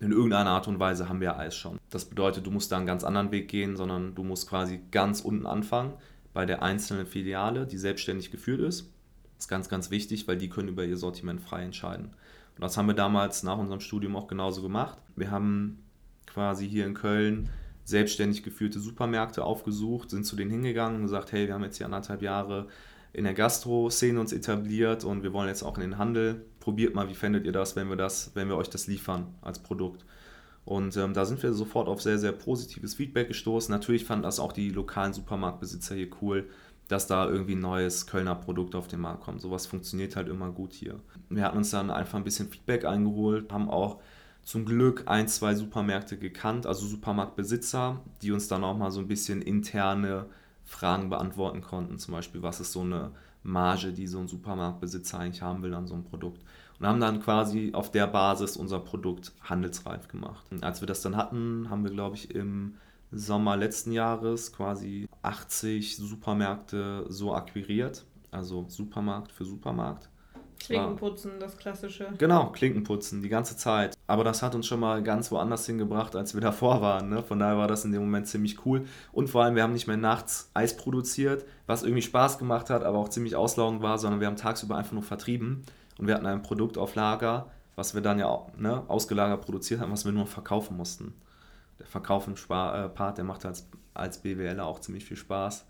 Speaker 2: in irgendeiner Art und Weise haben wir Eis schon. Das bedeutet, du musst da einen ganz anderen Weg gehen, sondern du musst quasi ganz unten anfangen bei der einzelnen Filiale, die selbstständig geführt ist. Das ist ganz, ganz wichtig, weil die können über ihr Sortiment frei entscheiden. Und das haben wir damals nach unserem Studium auch genauso gemacht. Wir haben quasi hier in Köln selbstständig geführte Supermärkte aufgesucht, sind zu denen hingegangen und gesagt, hey, wir haben jetzt hier anderthalb Jahre in der Gastro-Szene uns etabliert und wir wollen jetzt auch in den Handel. Probiert mal, wie fändet ihr das, wenn wir das, wenn wir euch das liefern als Produkt? Und ähm, da sind wir sofort auf sehr, sehr positives Feedback gestoßen. Natürlich fanden das auch die lokalen Supermarktbesitzer hier cool, dass da irgendwie ein neues Kölner Produkt auf den Markt kommt. Sowas funktioniert halt immer gut hier. Wir hatten uns dann einfach ein bisschen Feedback eingeholt, haben auch zum Glück ein, zwei Supermärkte gekannt, also Supermarktbesitzer, die uns dann auch mal so ein bisschen interne Fragen beantworten konnten. Zum Beispiel, was ist so eine Marge, die so ein Supermarktbesitzer eigentlich haben will an so einem Produkt. Und haben dann quasi auf der Basis unser Produkt handelsreif gemacht. Und als wir das dann hatten, haben wir, glaube ich, im Sommer letzten Jahres quasi 80 Supermärkte so akquiriert. Also Supermarkt für Supermarkt.
Speaker 1: Klinkenputzen, das klassische.
Speaker 2: Genau, Klinkenputzen, die ganze Zeit. Aber das hat uns schon mal ganz woanders hingebracht, als wir (laughs) davor waren. Ne? Von daher war das in dem Moment ziemlich cool. Und vor allem, wir haben nicht mehr nachts Eis produziert, was irgendwie Spaß gemacht hat, aber auch ziemlich auslaugend war, sondern wir haben tagsüber einfach nur vertrieben. Und wir hatten ein Produkt auf Lager, was wir dann ja ne, ausgelagert produziert haben, was wir nur verkaufen mussten. Der Verkaufen-Part, äh, der macht als, als BWLer auch ziemlich viel Spaß.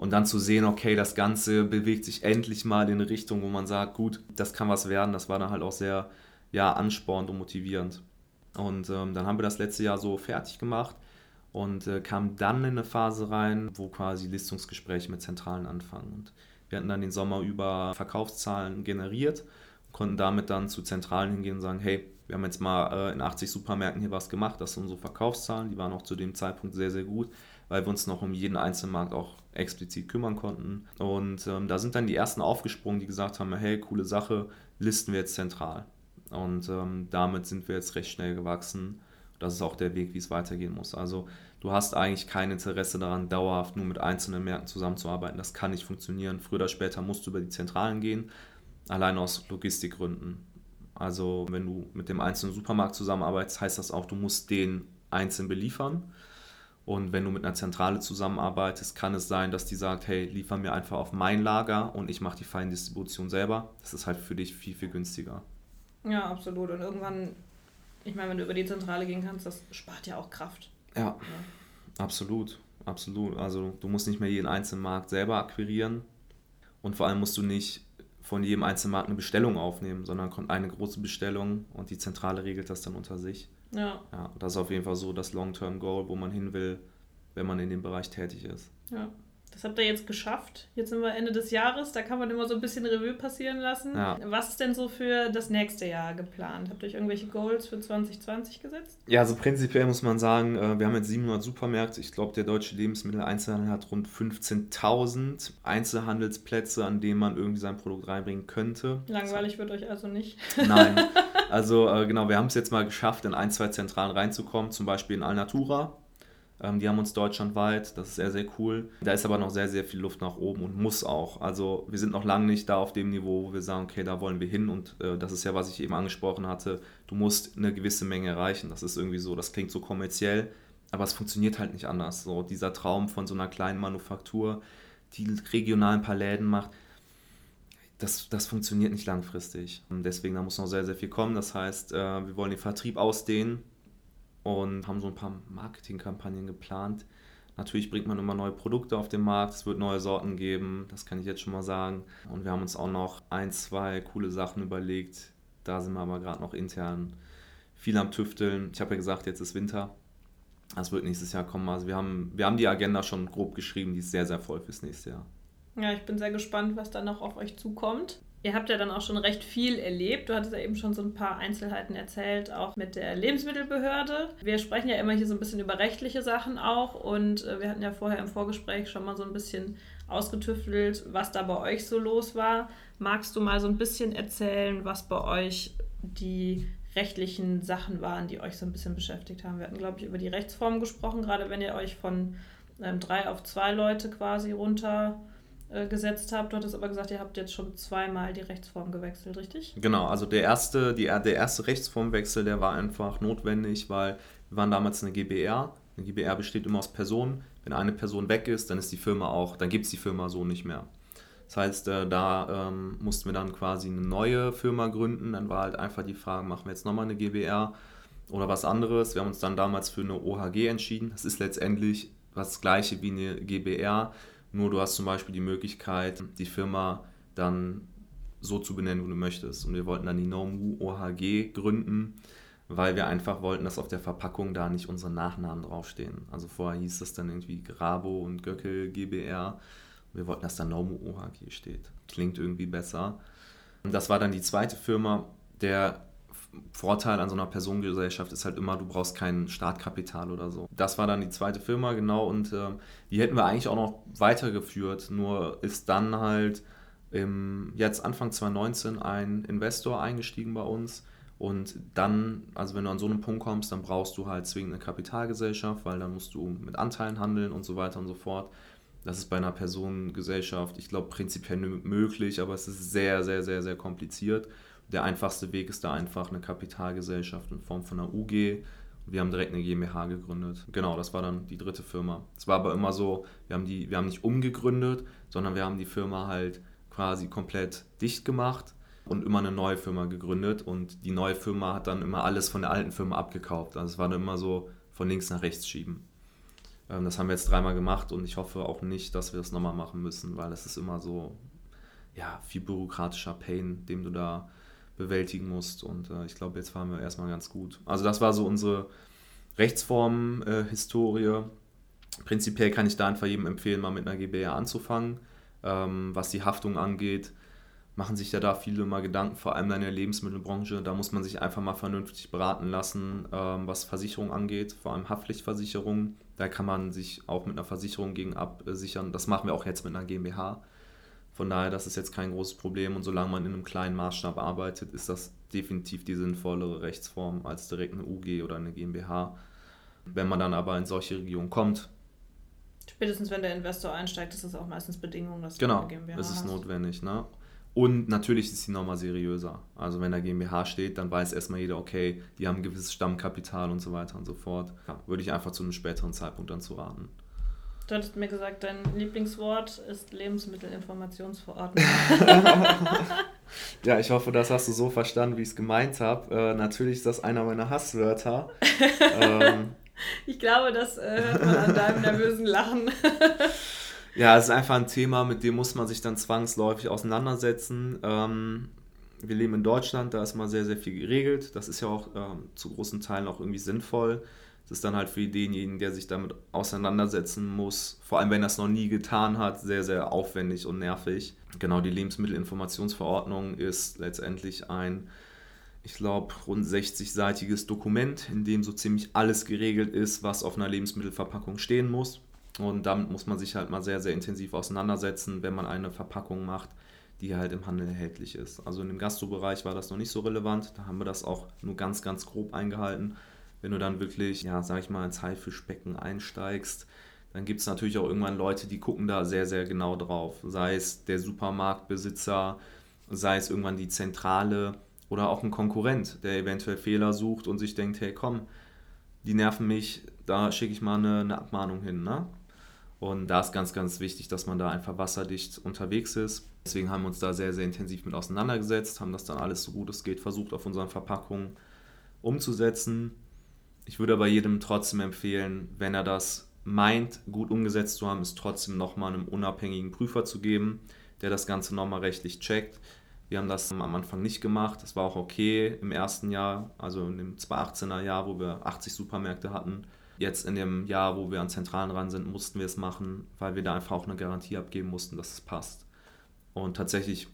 Speaker 2: Und dann zu sehen, okay, das Ganze bewegt sich endlich mal in eine Richtung, wo man sagt, gut, das kann was werden, das war dann halt auch sehr ja, anspornend und motivierend. Und ähm, dann haben wir das letzte Jahr so fertig gemacht und äh, kamen dann in eine Phase rein, wo quasi Listungsgespräche mit Zentralen anfangen. Und Wir hatten dann den Sommer über Verkaufszahlen generiert, konnten damit dann zu Zentralen hingehen und sagen, hey, wir haben jetzt mal äh, in 80 Supermärkten hier was gemacht, das sind unsere Verkaufszahlen, die waren auch zu dem Zeitpunkt sehr, sehr gut, weil wir uns noch um jeden einzelnen Markt auch explizit kümmern konnten. Und ähm, da sind dann die ersten aufgesprungen, die gesagt haben, hey, coole Sache, listen wir jetzt zentral. Und ähm, damit sind wir jetzt recht schnell gewachsen. Das ist auch der Weg, wie es weitergehen muss. Also du hast eigentlich kein Interesse daran, dauerhaft nur mit einzelnen Märkten zusammenzuarbeiten. Das kann nicht funktionieren. Früher oder später musst du über die Zentralen gehen, allein aus Logistikgründen. Also wenn du mit dem einzelnen Supermarkt zusammenarbeitest, heißt das auch, du musst den einzeln beliefern. Und wenn du mit einer Zentrale zusammenarbeitest, kann es sein, dass die sagt, hey, liefer mir einfach auf mein Lager und ich mache die Feindistribution selber. Das ist halt für dich viel, viel günstiger.
Speaker 1: Ja, absolut. Und irgendwann, ich meine, wenn du über die Zentrale gehen kannst, das spart ja auch Kraft.
Speaker 2: Ja, ja. absolut. Absolut. Also du musst nicht mehr jeden einzelnen Markt selber akquirieren. Und vor allem musst du nicht von jedem einzelnen Markt eine Bestellung aufnehmen, sondern kommt eine große Bestellung und die Zentrale regelt das dann unter sich. Ja. ja das ist auf jeden Fall so das Long-Term-Goal, wo man hin will, wenn man in dem Bereich tätig ist.
Speaker 1: Ja. Das habt ihr jetzt geschafft. Jetzt sind wir Ende des Jahres, da kann man immer so ein bisschen Revue passieren lassen. Ja. Was ist denn so für das nächste Jahr geplant? Habt ihr euch irgendwelche Goals für 2020 gesetzt?
Speaker 2: Ja, also prinzipiell muss man sagen, äh, wir haben jetzt 700 Supermärkte. Ich glaube, der deutsche Lebensmitteleinzelhandel hat rund 15.000 Einzelhandelsplätze, an denen man irgendwie sein Produkt reinbringen könnte.
Speaker 1: Langweilig wird euch also nicht.
Speaker 2: Nein. (laughs) Also äh, genau, wir haben es jetzt mal geschafft, in ein, zwei Zentralen reinzukommen, zum Beispiel in Alnatura ähm, die haben uns deutschlandweit, das ist sehr, sehr cool. Da ist aber noch sehr, sehr viel Luft nach oben und muss auch. Also wir sind noch lange nicht da auf dem Niveau, wo wir sagen, okay, da wollen wir hin. Und äh, das ist ja, was ich eben angesprochen hatte, du musst eine gewisse Menge erreichen. Das ist irgendwie so, das klingt so kommerziell, aber es funktioniert halt nicht anders. So dieser Traum von so einer kleinen Manufaktur, die regional ein paar Läden macht, das, das funktioniert nicht langfristig. Und deswegen, da muss noch sehr, sehr viel kommen. Das heißt, äh, wir wollen den Vertrieb ausdehnen und haben so ein paar Marketingkampagnen geplant. Natürlich bringt man immer neue Produkte auf den Markt, es wird neue Sorten geben, das kann ich jetzt schon mal sagen. Und wir haben uns auch noch ein, zwei coole Sachen überlegt. Da sind wir aber gerade noch intern viel am Tüfteln. Ich habe ja gesagt, jetzt ist Winter. Das wird nächstes Jahr kommen. Also wir haben, wir haben die Agenda schon grob geschrieben, die ist sehr, sehr voll fürs nächste Jahr.
Speaker 1: Ja, ich bin sehr gespannt, was da noch auf euch zukommt. Ihr habt ja dann auch schon recht viel erlebt. Du hattest ja eben schon so ein paar Einzelheiten erzählt, auch mit der Lebensmittelbehörde. Wir sprechen ja immer hier so ein bisschen über rechtliche Sachen auch und äh, wir hatten ja vorher im Vorgespräch schon mal so ein bisschen ausgetüftelt, was da bei euch so los war. Magst du mal so ein bisschen erzählen, was bei euch die rechtlichen Sachen waren, die euch so ein bisschen beschäftigt haben? Wir hatten, glaube ich, über die Rechtsform gesprochen, gerade wenn ihr euch von ähm, drei auf zwei Leute quasi runter äh, gesetzt habt. Du hattest aber gesagt, ihr habt jetzt schon zweimal die Rechtsform gewechselt, richtig?
Speaker 2: Genau, also der erste, die, der erste Rechtsformwechsel, der war einfach notwendig, weil wir waren damals eine GBR. Eine GBR besteht immer aus Personen. Wenn eine Person weg ist, dann ist die Firma auch, dann gibt es die Firma so nicht mehr. Das heißt, äh, da ähm, mussten wir dann quasi eine neue Firma gründen. Dann war halt einfach die Frage, machen wir jetzt nochmal eine GBR oder was anderes. Wir haben uns dann damals für eine OHG entschieden. Das ist letztendlich das gleiche wie eine GBR, nur du hast zum Beispiel die Möglichkeit, die Firma dann so zu benennen, wie du möchtest. Und wir wollten dann die Nomu OHG gründen, weil wir einfach wollten, dass auf der Verpackung da nicht unsere Nachnamen draufstehen. Also vorher hieß das dann irgendwie Grabo und Göckel GBR. Wir wollten, dass da Nomu OHG steht. Klingt irgendwie besser. Und das war dann die zweite Firma. Der Vorteil an so einer Personengesellschaft ist halt immer, du brauchst kein Startkapital oder so. Das war dann die zweite Firma, genau, und äh, die hätten wir eigentlich auch noch weitergeführt. Nur ist dann halt im, jetzt Anfang 2019 ein Investor eingestiegen bei uns. Und dann, also wenn du an so einen Punkt kommst, dann brauchst du halt zwingend eine Kapitalgesellschaft, weil dann musst du mit Anteilen handeln und so weiter und so fort. Das ist bei einer Personengesellschaft, ich glaube, prinzipiell möglich, aber es ist sehr, sehr, sehr, sehr kompliziert der einfachste Weg ist da einfach eine Kapitalgesellschaft in Form von einer UG. Wir haben direkt eine GmbH gegründet. Genau, das war dann die dritte Firma. Es war aber immer so, wir haben, die, wir haben nicht umgegründet, sondern wir haben die Firma halt quasi komplett dicht gemacht und immer eine neue Firma gegründet. Und die neue Firma hat dann immer alles von der alten Firma abgekauft. Also es war dann immer so von links nach rechts schieben. Ähm, das haben wir jetzt dreimal gemacht und ich hoffe auch nicht, dass wir das nochmal machen müssen, weil es ist immer so, ja, viel bürokratischer Pain, dem du da bewältigen musst. Und äh, ich glaube, jetzt fahren wir erstmal ganz gut. Also das war so unsere Rechtsform-Historie. Äh, Prinzipiell kann ich da einfach jedem empfehlen, mal mit einer GBR anzufangen. ähm, was die Haftung angeht, machen sich ja da viele mal Gedanken, vor allem in der Lebensmittelbranche. Da muss man sich einfach mal vernünftig beraten lassen, ähm, was Versicherung angeht, vor allem Haftpflichtversicherung. Da kann man sich auch mit einer Versicherung gegen absichern. Das machen wir auch jetzt mit einer GmbH. Von daher, das ist jetzt kein großes Problem und solange man in einem kleinen Maßstab arbeitet, ist das definitiv die sinnvollere Rechtsform als direkt eine UG oder eine GmbH. Wenn man dann aber in solche Regionen kommt,
Speaker 1: Spätestens wenn der Investor einsteigt, ist das auch meistens Bedingung, dass
Speaker 2: genau, du eine GmbH ist es notwendig. Ne? Und natürlich ist sie nochmal seriöser. Also wenn da GmbH steht, dann weiß erstmal jeder, okay, die haben ein gewisses Stammkapital und so weiter und so fort. Ja, würde ich einfach zu einem späteren Zeitpunkt dann zu raten.
Speaker 1: Du hattest mir gesagt, dein Lieblingswort ist Lebensmittelinformationsverordnung. (laughs)
Speaker 2: ja, ich hoffe, das hast du so verstanden, wie ich es gemeint habe. Äh, natürlich ist das einer meiner Hasswörter. (laughs) ähm,
Speaker 1: ich glaube, das äh, hört man an deinem nervösen Lachen.
Speaker 2: ja, es ist einfach ein Thema, mit dem muss man sich dann zwangsläufig auseinandersetzen. Ähm, wir leben in Deutschland, da ist mal sehr, sehr viel geregelt. Das ist ja auch ähm, zu großen Teilen auch irgendwie sinnvoll. Das ist dann halt für denjenigen, der sich damit auseinandersetzen muss, vor allem wenn er es noch nie getan hat, sehr, sehr aufwendig und nervig. Genau, die Lebensmittelinformationsverordnung ist letztendlich ein ich glaube, rund 60-seitiges Dokument, in dem so ziemlich alles geregelt ist, was auf einer Lebensmittelverpackung stehen muss. Und damit muss man sich halt mal sehr, sehr intensiv auseinandersetzen, wenn man eine Verpackung macht, die halt im Handel erhältlich ist. Also in dem Gastrobereich war das noch nicht so relevant. Da haben wir das auch nur ganz, ganz grob eingehalten. Wenn du dann wirklich, ja, sag ich mal, ins Haifischbecken einsteigst, dann gibt es natürlich auch irgendwann Leute, die gucken da sehr, sehr genau drauf. Sei es der Supermarktbesitzer, sei es irgendwann die Zentrale oder auch ein Konkurrent, der eventuell Fehler sucht und sich denkt, hey komm, die nerven mich, da schicke ich mal eine, eine Abmahnung hin. Ne? Und da ist ganz, ganz wichtig, dass man da einfach wasserdicht unterwegs ist. Deswegen haben wir uns da sehr, sehr intensiv mit auseinandergesetzt, haben das dann alles so gut es geht versucht auf unseren Verpackungen umzusetzen. Ich würde aber jedem trotzdem empfehlen, wenn er das meint, gut umgesetzt zu haben, es trotzdem nochmal einem unabhängigen Prüfer zu geben, der das Ganze nochmal rechtlich checkt. Wir haben das am Anfang nicht gemacht. Das war auch okay im ersten Jahr, also in dem 2018er Jahr, wo wir 80 Supermärkte hatten. Jetzt in dem Jahr, wo wir an Zentralen ran sind, mussten wir es machen, weil wir da einfach auch eine Garantie abgeben mussten, dass es passt. Und tatsächlich,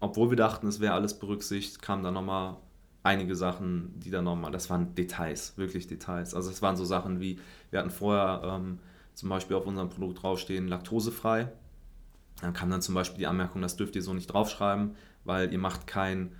Speaker 2: obwohl wir dachten, es wäre alles berücksichtigt, kamen dann nochmal einige Sachen, die dann nochmal, das waren Details, wirklich Details. Also es waren so Sachen wie, wir hatten vorher ähm, zum Beispiel auf unserem Produkt draufstehen, laktosefrei. Dann kam dann zum Beispiel die Anmerkung, das dürft ihr so nicht draufschreiben, weil ihr macht kein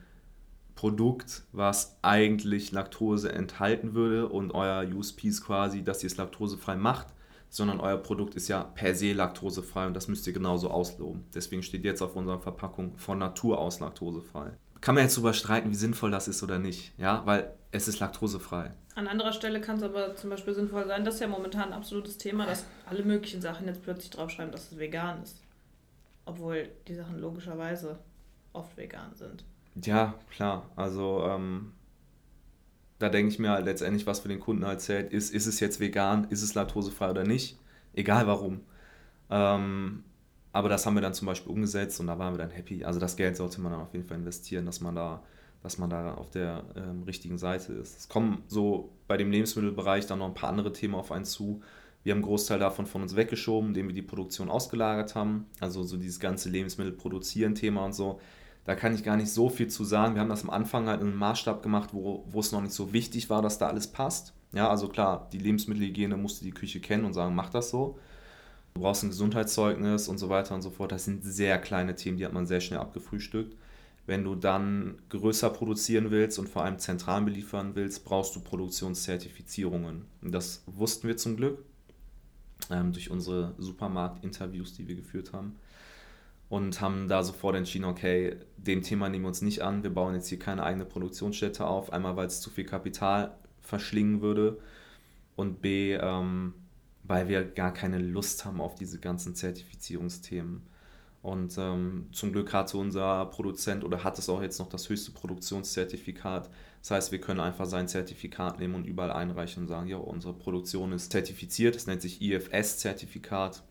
Speaker 2: Produkt, was eigentlich Laktose enthalten würde und euer USP ist quasi, dass ihr es laktosefrei macht, sondern euer Produkt ist ja per se laktosefrei und das müsst ihr genauso ausloben. Deswegen steht jetzt auf unserer Verpackung von Natur aus laktosefrei. Kann man jetzt darüber streiten, wie sinnvoll das ist oder nicht, ja, weil es ist laktosefrei.
Speaker 1: An anderer Stelle kann es aber zum Beispiel sinnvoll sein, das ist ja momentan ein absolutes Thema, dass alle möglichen Sachen jetzt plötzlich draufschreiben, dass es vegan ist. Obwohl die Sachen logischerweise oft vegan sind.
Speaker 2: Ja, klar. Also ähm, da denke ich mir halt letztendlich, was für den Kunden halt zählt, ist, ist es jetzt vegan, ist es laktosefrei oder nicht, egal warum. Ähm, aber das haben wir dann zum Beispiel umgesetzt und da waren wir dann happy. Also das Geld sollte man dann auf jeden Fall investieren, dass man da, dass man da auf der ähm, richtigen Seite ist. Es kommen so bei dem Lebensmittelbereich dann noch ein paar andere Themen auf einen zu. Wir haben einen Großteil davon von uns weggeschoben, indem wir die Produktion ausgelagert haben. Also so dieses ganze Lebensmittel produzieren Thema und so da kann ich gar nicht so viel zu sagen. Wir haben das am Anfang halt in einem Maßstab gemacht, wo, wo es noch nicht so wichtig war, dass da alles passt. Ja, also klar, die Lebensmittelhygiene musste die Küche kennen und sagen, mach das so. Du brauchst ein Gesundheitszeugnis und so weiter und so fort. Das sind sehr kleine Themen, die hat man sehr schnell abgefrühstückt. Wenn du dann größer produzieren willst und vor allem zentral beliefern willst, brauchst du Produktionszertifizierungen. Und das wussten wir zum Glück ähm, durch unsere Supermarkt-Interviews, die wir geführt haben und haben da sofort entschieden, okay, dem Thema nehmen wir uns nicht an, wir bauen jetzt hier keine eigene Produktionsstätte auf, einmal weil es zu viel Kapital verschlingen würde und b, ähm, weil wir gar keine Lust haben auf diese ganzen Zertifizierungsthemen. Und ähm, zum Glück hatte unser Produzent oder hat es auch jetzt noch das höchste Produktionszertifikat. Das heißt, wir können einfach sein Zertifikat nehmen und überall einreichen und sagen, ja, unsere Produktion ist zertifiziert. Das nennt sich IFS-Zertifikat.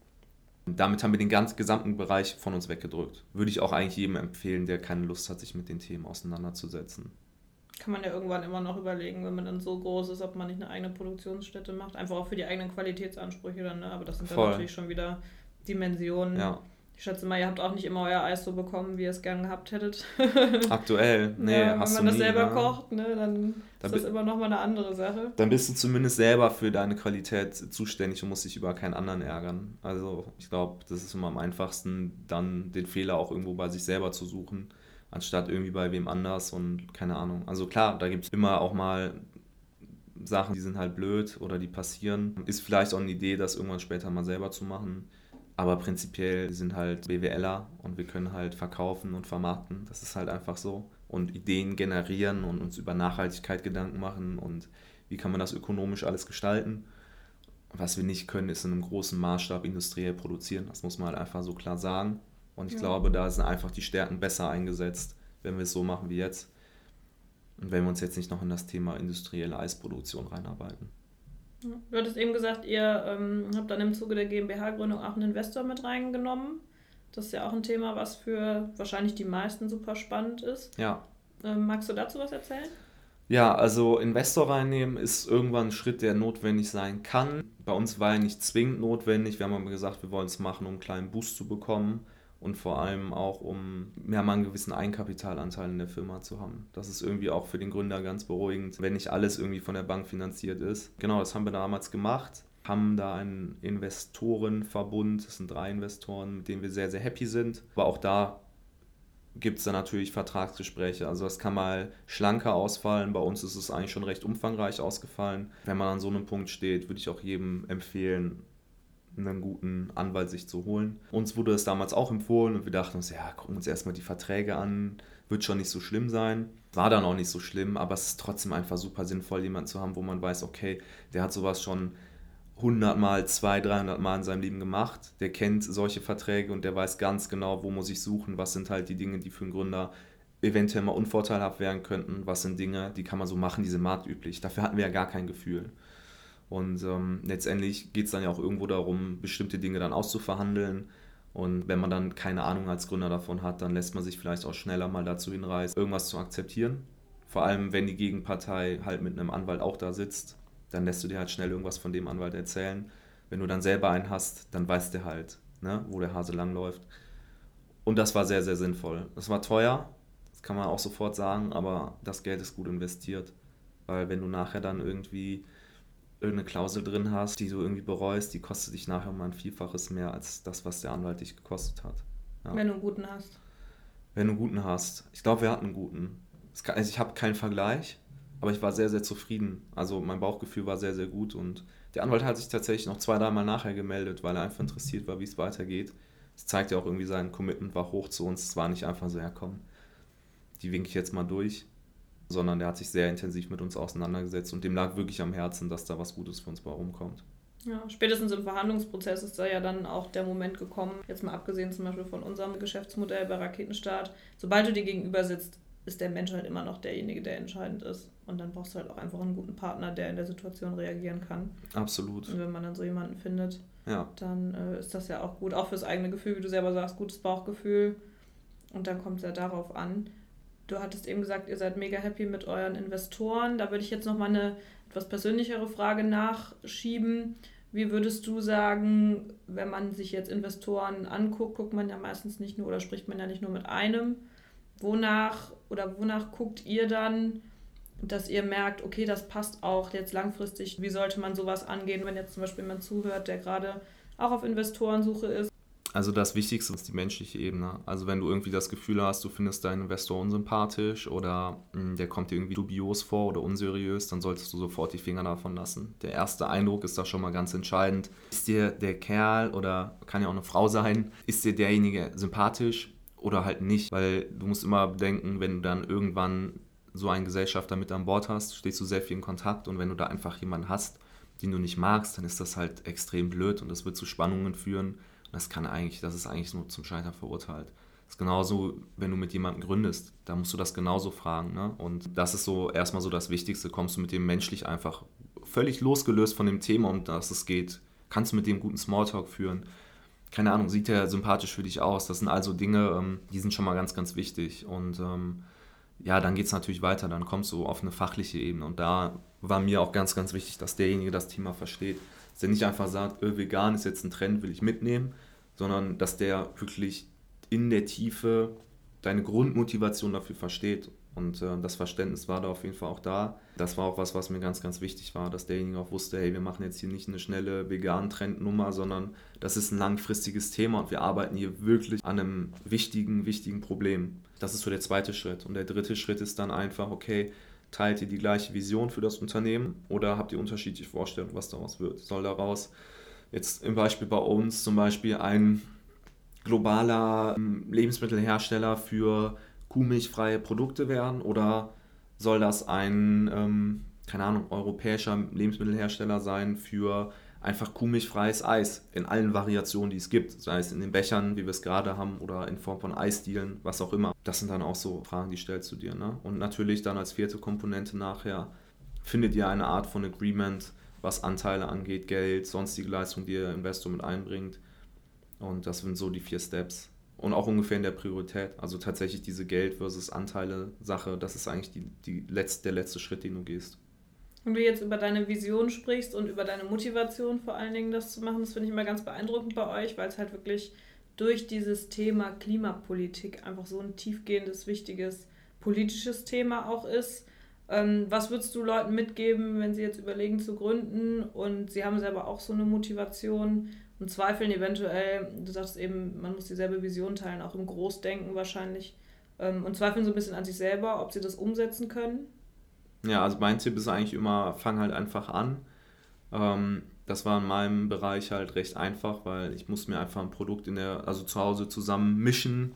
Speaker 2: Damit haben wir den ganzen gesamten Bereich von uns weggedrückt. Würde ich auch eigentlich jedem empfehlen, der keine Lust hat, sich mit den Themen auseinanderzusetzen.
Speaker 1: Kann man ja irgendwann immer noch überlegen, wenn man dann so groß ist, ob man nicht eine eigene Produktionsstätte macht. Einfach auch für die eigenen Qualitätsansprüche dann, ne? Aber das sind Voll. dann natürlich schon wieder Dimensionen. Ja. Ich schätze mal, ihr habt auch nicht immer euer Eis so bekommen, wie ihr es gern gehabt hättet. (laughs)
Speaker 2: Aktuell, nee,
Speaker 1: ja,
Speaker 2: hast
Speaker 1: Wenn man das
Speaker 2: nie,
Speaker 1: selber
Speaker 2: ne?
Speaker 1: kocht, ne, dann,
Speaker 2: Dann
Speaker 1: ist das immer nochmal eine andere Sache.
Speaker 2: Dann bist du zumindest selber für deine Qualität zuständig und musst dich über keinen anderen ärgern. Also ich glaube, das ist immer am einfachsten, dann den Fehler auch irgendwo bei sich selber zu suchen, anstatt irgendwie bei wem anders und keine Ahnung. Also klar, da gibt es immer auch mal Sachen, die sind halt blöd oder die passieren. Ist vielleicht auch eine Idee, das irgendwann später mal selber zu machen. Aber prinzipiell sind halt BWLer und wir können halt verkaufen und vermarkten. Das ist halt einfach so. Und Ideen generieren und uns über Nachhaltigkeit Gedanken machen und wie kann man das ökonomisch alles gestalten. Was wir nicht können, ist in einem großen Maßstab industriell produzieren. Das muss man halt einfach so klar sagen. Und ich
Speaker 1: Ja.
Speaker 2: glaube, da sind einfach die Stärken besser eingesetzt, wenn wir es so machen wie jetzt. Und wenn wir uns jetzt nicht noch in das Thema industrielle Eisproduktion reinarbeiten.
Speaker 1: Ja. Du hattest eben gesagt, ihr ähm, habt dann im Zuge der GmbH-Gründung auch einen Investor mit reingenommen. Das ist ja auch ein Thema, was für wahrscheinlich die meisten super spannend ist.
Speaker 2: Ja,
Speaker 1: Ähm, magst du dazu was erzählen?
Speaker 2: Ja, also Investor reinnehmen ist irgendwann ein Schritt, der notwendig sein kann. Bei uns war er nicht zwingend notwendig. Wir haben aber gesagt, wir wollen es machen, um einen kleinen Boost zu bekommen und vor allem auch, um ja, mal einen gewissen Eigenkapitalanteil in der Firma zu haben. Das ist irgendwie auch für den Gründer ganz beruhigend, wenn nicht alles irgendwie von der Bank finanziert ist. Genau, das haben wir damals gemacht. Haben da einen Investorenverbund, das sind drei Investoren, mit denen wir sehr, sehr happy sind. Aber auch da gibt es dann natürlich Vertragsgespräche. Also das kann mal schlanker ausfallen. Bei uns ist es eigentlich schon recht umfangreich ausgefallen. Wenn man an so einem Punkt steht, würde ich auch jedem empfehlen, einen guten Anwalt sich zu holen. Uns wurde es damals auch empfohlen und wir dachten uns, ja, gucken uns erstmal die Verträge an, wird schon nicht so schlimm sein. War dann auch nicht so schlimm, aber es ist trotzdem einfach super sinnvoll, jemanden zu haben, wo man weiß, okay, der hat sowas schon 100 Mal, 200, 300 Mal in seinem Leben gemacht. Der kennt solche Verträge und der weiß ganz genau, wo muss ich suchen, was sind halt die Dinge, die für einen Gründer eventuell mal unvorteilhaft werden könnten, was sind Dinge, die kann man so machen, die sind marktüblich. Dafür hatten wir ja gar kein Gefühl. Und ähm, letztendlich geht es dann ja auch irgendwo darum, bestimmte Dinge dann auszuverhandeln. Und wenn man dann keine Ahnung als Gründer davon hat, dann lässt man sich vielleicht auch schneller mal dazu hinreißen, irgendwas zu akzeptieren. Vor allem, wenn die Gegenpartei halt mit einem Anwalt auch da sitzt, dann lässt du dir halt schnell irgendwas von dem Anwalt erzählen. Wenn du dann selber einen hast, dann weiß der halt, ne, wo der Hase langläuft. Und das war sehr, sehr sinnvoll. Das war teuer, das kann man auch sofort sagen, aber das Geld ist gut investiert. Weil wenn du nachher dann irgendwie irgendeine Klausel drin hast, die du irgendwie bereust, die kostet dich nachher mal ein Vielfaches mehr als das, was der Anwalt dich gekostet hat. Ja.
Speaker 1: Wenn du einen guten hast.
Speaker 2: Wenn du einen guten hast. Ich glaube, wir hatten einen guten. Kann, also ich habe keinen Vergleich, aber ich war sehr, sehr zufrieden. Also mein Bauchgefühl war sehr, sehr gut und der Anwalt hat sich tatsächlich noch zwei, dreimal nachher gemeldet, weil er einfach interessiert war, wie es weitergeht. Das zeigt ja auch irgendwie sein Commitment war hoch zu uns. Es war nicht einfach so, ja komm, die winke ich jetzt mal durch, sondern der hat sich sehr intensiv mit uns auseinandergesetzt und dem lag wirklich am Herzen, dass da was Gutes für uns bei rumkommt.
Speaker 1: Ja, spätestens im Verhandlungsprozess ist da ja dann auch der Moment gekommen, jetzt mal abgesehen zum Beispiel von unserem Geschäftsmodell bei Raketenstart, sobald du dir gegenüber sitzt, ist der Mensch halt immer noch derjenige, der entscheidend ist. Und dann brauchst du halt auch einfach einen guten Partner, der in der Situation reagieren kann.
Speaker 2: Absolut.
Speaker 1: Und wenn man dann so jemanden findet,
Speaker 2: Ja,
Speaker 1: dann äh, ist das ja auch gut. Auch fürs eigene Gefühl, wie du selber sagst, gutes Bauchgefühl. Und dann kommt es ja darauf an. Du hattest eben gesagt, ihr seid mega happy mit euren Investoren. Da würde ich jetzt nochmal eine etwas persönlichere Frage nachschieben. Wie würdest du sagen, wenn man sich jetzt Investoren anguckt, guckt man ja meistens nicht nur oder spricht man ja nicht nur mit einem. Wonach oder wonach guckt ihr dann, dass ihr merkt, okay, das passt auch jetzt langfristig. Wie sollte man sowas angehen, wenn jetzt zum Beispiel jemand zuhört, der gerade auch auf Investorensuche ist?
Speaker 2: Also das Wichtigste ist die menschliche Ebene. Also wenn du irgendwie das Gefühl hast, du findest deinen Investor unsympathisch oder mh, der kommt dir irgendwie dubios vor oder unseriös, dann solltest du sofort die Finger davon lassen. Der erste Eindruck ist da schon mal ganz entscheidend. Ist dir der Kerl oder kann ja auch eine Frau sein, ist dir derjenige sympathisch oder halt nicht? Weil du musst immer bedenken, wenn du dann irgendwann so einen Gesellschafter mit an Bord hast, stehst du sehr viel in Kontakt und wenn du da einfach jemanden hast, den du nicht magst, dann ist das halt extrem blöd und das wird zu Spannungen führen. Das kann eigentlich, das ist eigentlich nur zum Scheitern verurteilt. Das ist genauso, wenn du mit jemandem gründest, da musst du das genauso fragen. Ne? Und das ist so erstmal so das Wichtigste. Kommst du mit dem menschlich einfach völlig losgelöst von dem Thema, um das es geht, kannst du mit dem guten Smalltalk führen. Keine Ahnung, sieht der sympathisch für dich aus? Das sind also Dinge, ähm, die sind schon mal ganz, ganz wichtig. Und ähm, ja, dann geht es natürlich weiter, dann kommst du auf eine fachliche Ebene. Und da war mir auch ganz, ganz wichtig, dass derjenige das Thema versteht. Dass er nicht einfach sagt, öh, vegan ist jetzt ein Trend, will ich mitnehmen, sondern dass der wirklich in der Tiefe deine Grundmotivation dafür versteht. Und äh, das Verständnis war da auf jeden Fall auch da. Das war auch was, was mir ganz, ganz wichtig war, dass derjenige auch wusste, hey, wir machen jetzt hier nicht eine schnelle vegan Trendnummer, sondern das ist ein langfristiges Thema und wir arbeiten hier wirklich an einem wichtigen, wichtigen Problem. Das ist so der zweite Schritt. Und der dritte Schritt ist dann einfach, okay, teilt ihr die gleiche Vision für das Unternehmen oder habt ihr unterschiedliche Vorstellungen, was daraus wird? Soll daraus jetzt im Beispiel bei uns zum Beispiel ein globaler ähm, Lebensmittelhersteller für kuhmilchfreie Produkte werden oder soll das ein, ähm, keine Ahnung, europäischer Lebensmittelhersteller sein für einfach kuhmilchfreies Eis in allen Variationen, die es gibt, sei es in den Bechern, wie wir es gerade haben, oder in Form von Eisdielen, was auch immer. Das sind dann auch so Fragen, die stellst du dir. Ne? Und natürlich dann als vierte Komponente nachher findet ihr eine Art von Agreement, was Anteile angeht, Geld, sonstige Leistung, die ihr Investor mit einbringt. Und das sind so die vier Steps. Und auch ungefähr in der Priorität. Also tatsächlich diese Geld versus Anteile Sache, das ist eigentlich die, die letzte, der letzte Schritt, den du gehst.
Speaker 1: Wenn du jetzt über deine Vision sprichst und über deine Motivation vor allen Dingen das zu machen, das finde ich immer ganz beeindruckend bei euch, weil es halt wirklich durch dieses Thema Klimapolitik einfach so ein tiefgehendes, wichtiges politisches Thema auch ist. Ähm, was würdest du Leuten mitgeben, wenn sie jetzt überlegen zu gründen und sie haben selber auch so eine Motivation und zweifeln eventuell, du sagst eben, man muss dieselbe Vision teilen, auch im Großdenken wahrscheinlich, ähm, und zweifeln so ein bisschen an sich selber, ob sie das umsetzen können?
Speaker 2: Ja, also mein Tipp ist eigentlich immer, fang halt einfach an. Ähm, das war in meinem Bereich halt recht einfach, weil ich musste mir einfach ein Produkt in der, also zu Hause zusammen mischen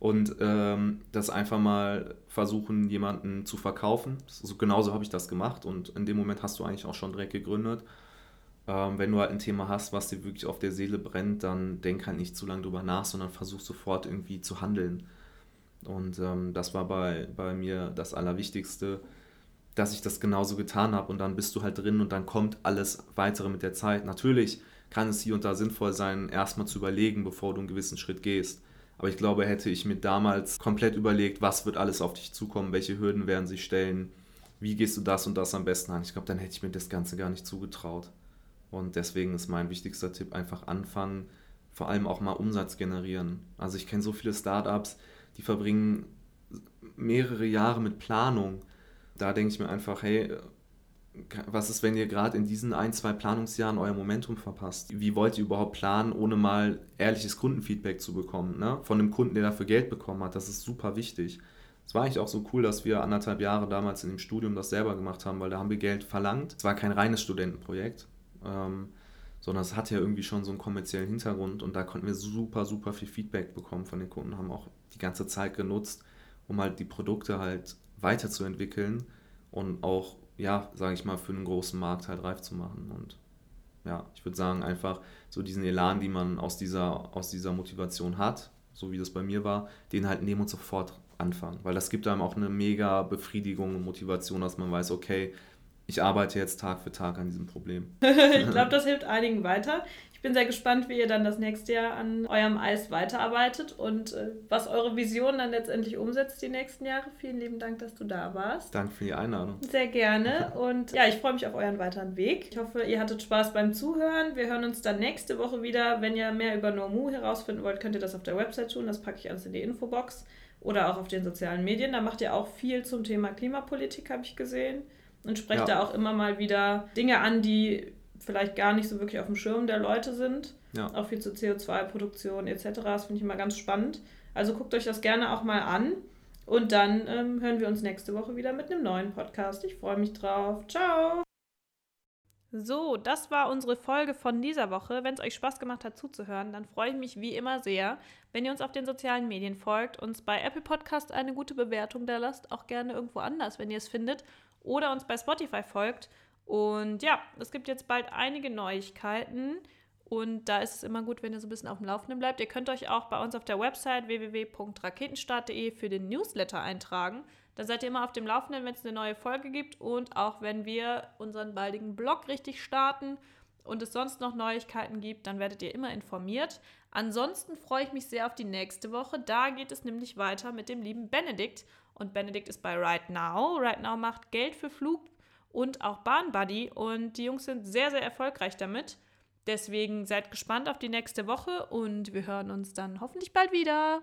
Speaker 2: und ähm, das einfach mal versuchen, jemanden zu verkaufen. Also genauso habe ich das gemacht und in dem Moment hast du eigentlich auch schon direkt gegründet. Ähm, wenn du halt ein Thema hast, was dir wirklich auf der Seele brennt, dann denk halt nicht zu lange drüber nach, sondern versuch sofort irgendwie zu handeln. Und ähm, das war bei, bei mir das Allerwichtigste dass ich das genauso getan habe und dann bist du halt drin und dann kommt alles weitere mit der Zeit. Natürlich kann es hier und da sinnvoll sein, erstmal zu überlegen, bevor du einen gewissen Schritt gehst. Aber ich glaube, hätte ich mir damals komplett überlegt, was wird alles auf dich zukommen, welche Hürden werden sich stellen, wie gehst du das und das am besten an, ich glaube, dann hätte ich mir das Ganze gar nicht zugetraut. Und deswegen ist mein wichtigster Tipp einfach anfangen, vor allem auch mal Umsatz generieren. Also ich kenne so viele Startups, die verbringen mehrere Jahre mit Planung da denke ich mir einfach, hey, was ist, wenn ihr gerade in diesen ein, zwei Planungsjahren euer Momentum verpasst? Wie wollt ihr überhaupt planen, ohne mal ehrliches Kundenfeedback zu bekommen? Ne? Von einem Kunden, der dafür Geld bekommen hat. Das ist super wichtig. Es war eigentlich auch so cool, dass wir anderthalb Jahre damals in dem Studium das selber gemacht haben, weil da haben wir Geld verlangt. Es war kein reines Studentenprojekt, ähm, sondern es hatte ja irgendwie schon so einen kommerziellen Hintergrund und da konnten wir super, super viel Feedback bekommen von den Kunden, haben auch die ganze Zeit genutzt, um halt die Produkte halt weiterzuentwickeln und auch, ja, sage ich mal, für einen großen Markt halt reif zu machen. Und ja, ich würde sagen, einfach so diesen Elan, den man aus dieser, aus dieser Motivation hat, so wie das bei mir war, den halt nehmen und sofort anfangen. Weil das gibt einem auch eine mega Befriedigung und Motivation, dass man weiß, okay, ich arbeite jetzt Tag für Tag an diesem Problem. (laughs)
Speaker 1: ich glaube, (laughs) das hilft einigen weiter. Ich bin sehr gespannt, wie ihr dann das nächste Jahr an eurem Eis weiterarbeitet und äh, was eure Vision dann letztendlich umsetzt die nächsten Jahre. Vielen lieben Dank, dass du da warst.
Speaker 2: Danke für die Einladung.
Speaker 1: Sehr gerne. (laughs) Und ja, ich freue mich auf euren weiteren Weg. Ich hoffe, ihr hattet Spaß beim Zuhören. Wir hören uns dann nächste Woche wieder. Wenn ihr mehr über Nomu herausfinden wollt, könnt ihr das auf der Website tun. Das packe ich alles in die Infobox oder auch auf den sozialen Medien. Da macht ihr auch viel zum Thema Klimapolitik, habe ich gesehen. Und sprecht ja. da auch immer mal wieder Dinge an, die vielleicht gar nicht so wirklich auf dem Schirm der Leute sind. Ja. Auch viel zur CO2-Produktion etc. Das finde ich immer ganz spannend. Also guckt euch das gerne auch mal an. Und dann ähm, hören wir uns nächste Woche wieder mit einem neuen Podcast. Ich freue mich drauf. Ciao! So, das war unsere Folge von dieser Woche. Wenn es euch Spaß gemacht hat zuzuhören, dann freue ich mich wie immer sehr, wenn ihr uns auf den sozialen Medien folgt, uns bei Apple Podcast eine gute Bewertung da lasst, auch gerne irgendwo anders, wenn ihr es findet, oder uns bei Spotify folgt und ja, es gibt jetzt bald einige Neuigkeiten. Und da ist es immer gut, wenn ihr so ein bisschen auf dem Laufenden bleibt. Ihr könnt euch auch bei uns auf der Website www.raketenstart.de für den Newsletter eintragen. Da seid ihr immer auf dem Laufenden, wenn es eine neue Folge gibt und auch wenn wir unseren baldigen Blog richtig starten und es sonst noch Neuigkeiten gibt, dann werdet ihr immer informiert. Ansonsten freue ich mich sehr auf die nächste Woche. Da geht es nämlich weiter mit dem lieben Benedikt. Und Benedikt ist bei Right Now. Right Now macht Geld für Flug und auch Bahn Buddy und die Jungs sind sehr, sehr erfolgreich damit. Deswegen seid gespannt auf die nächste Woche und wir hören uns dann hoffentlich bald wieder.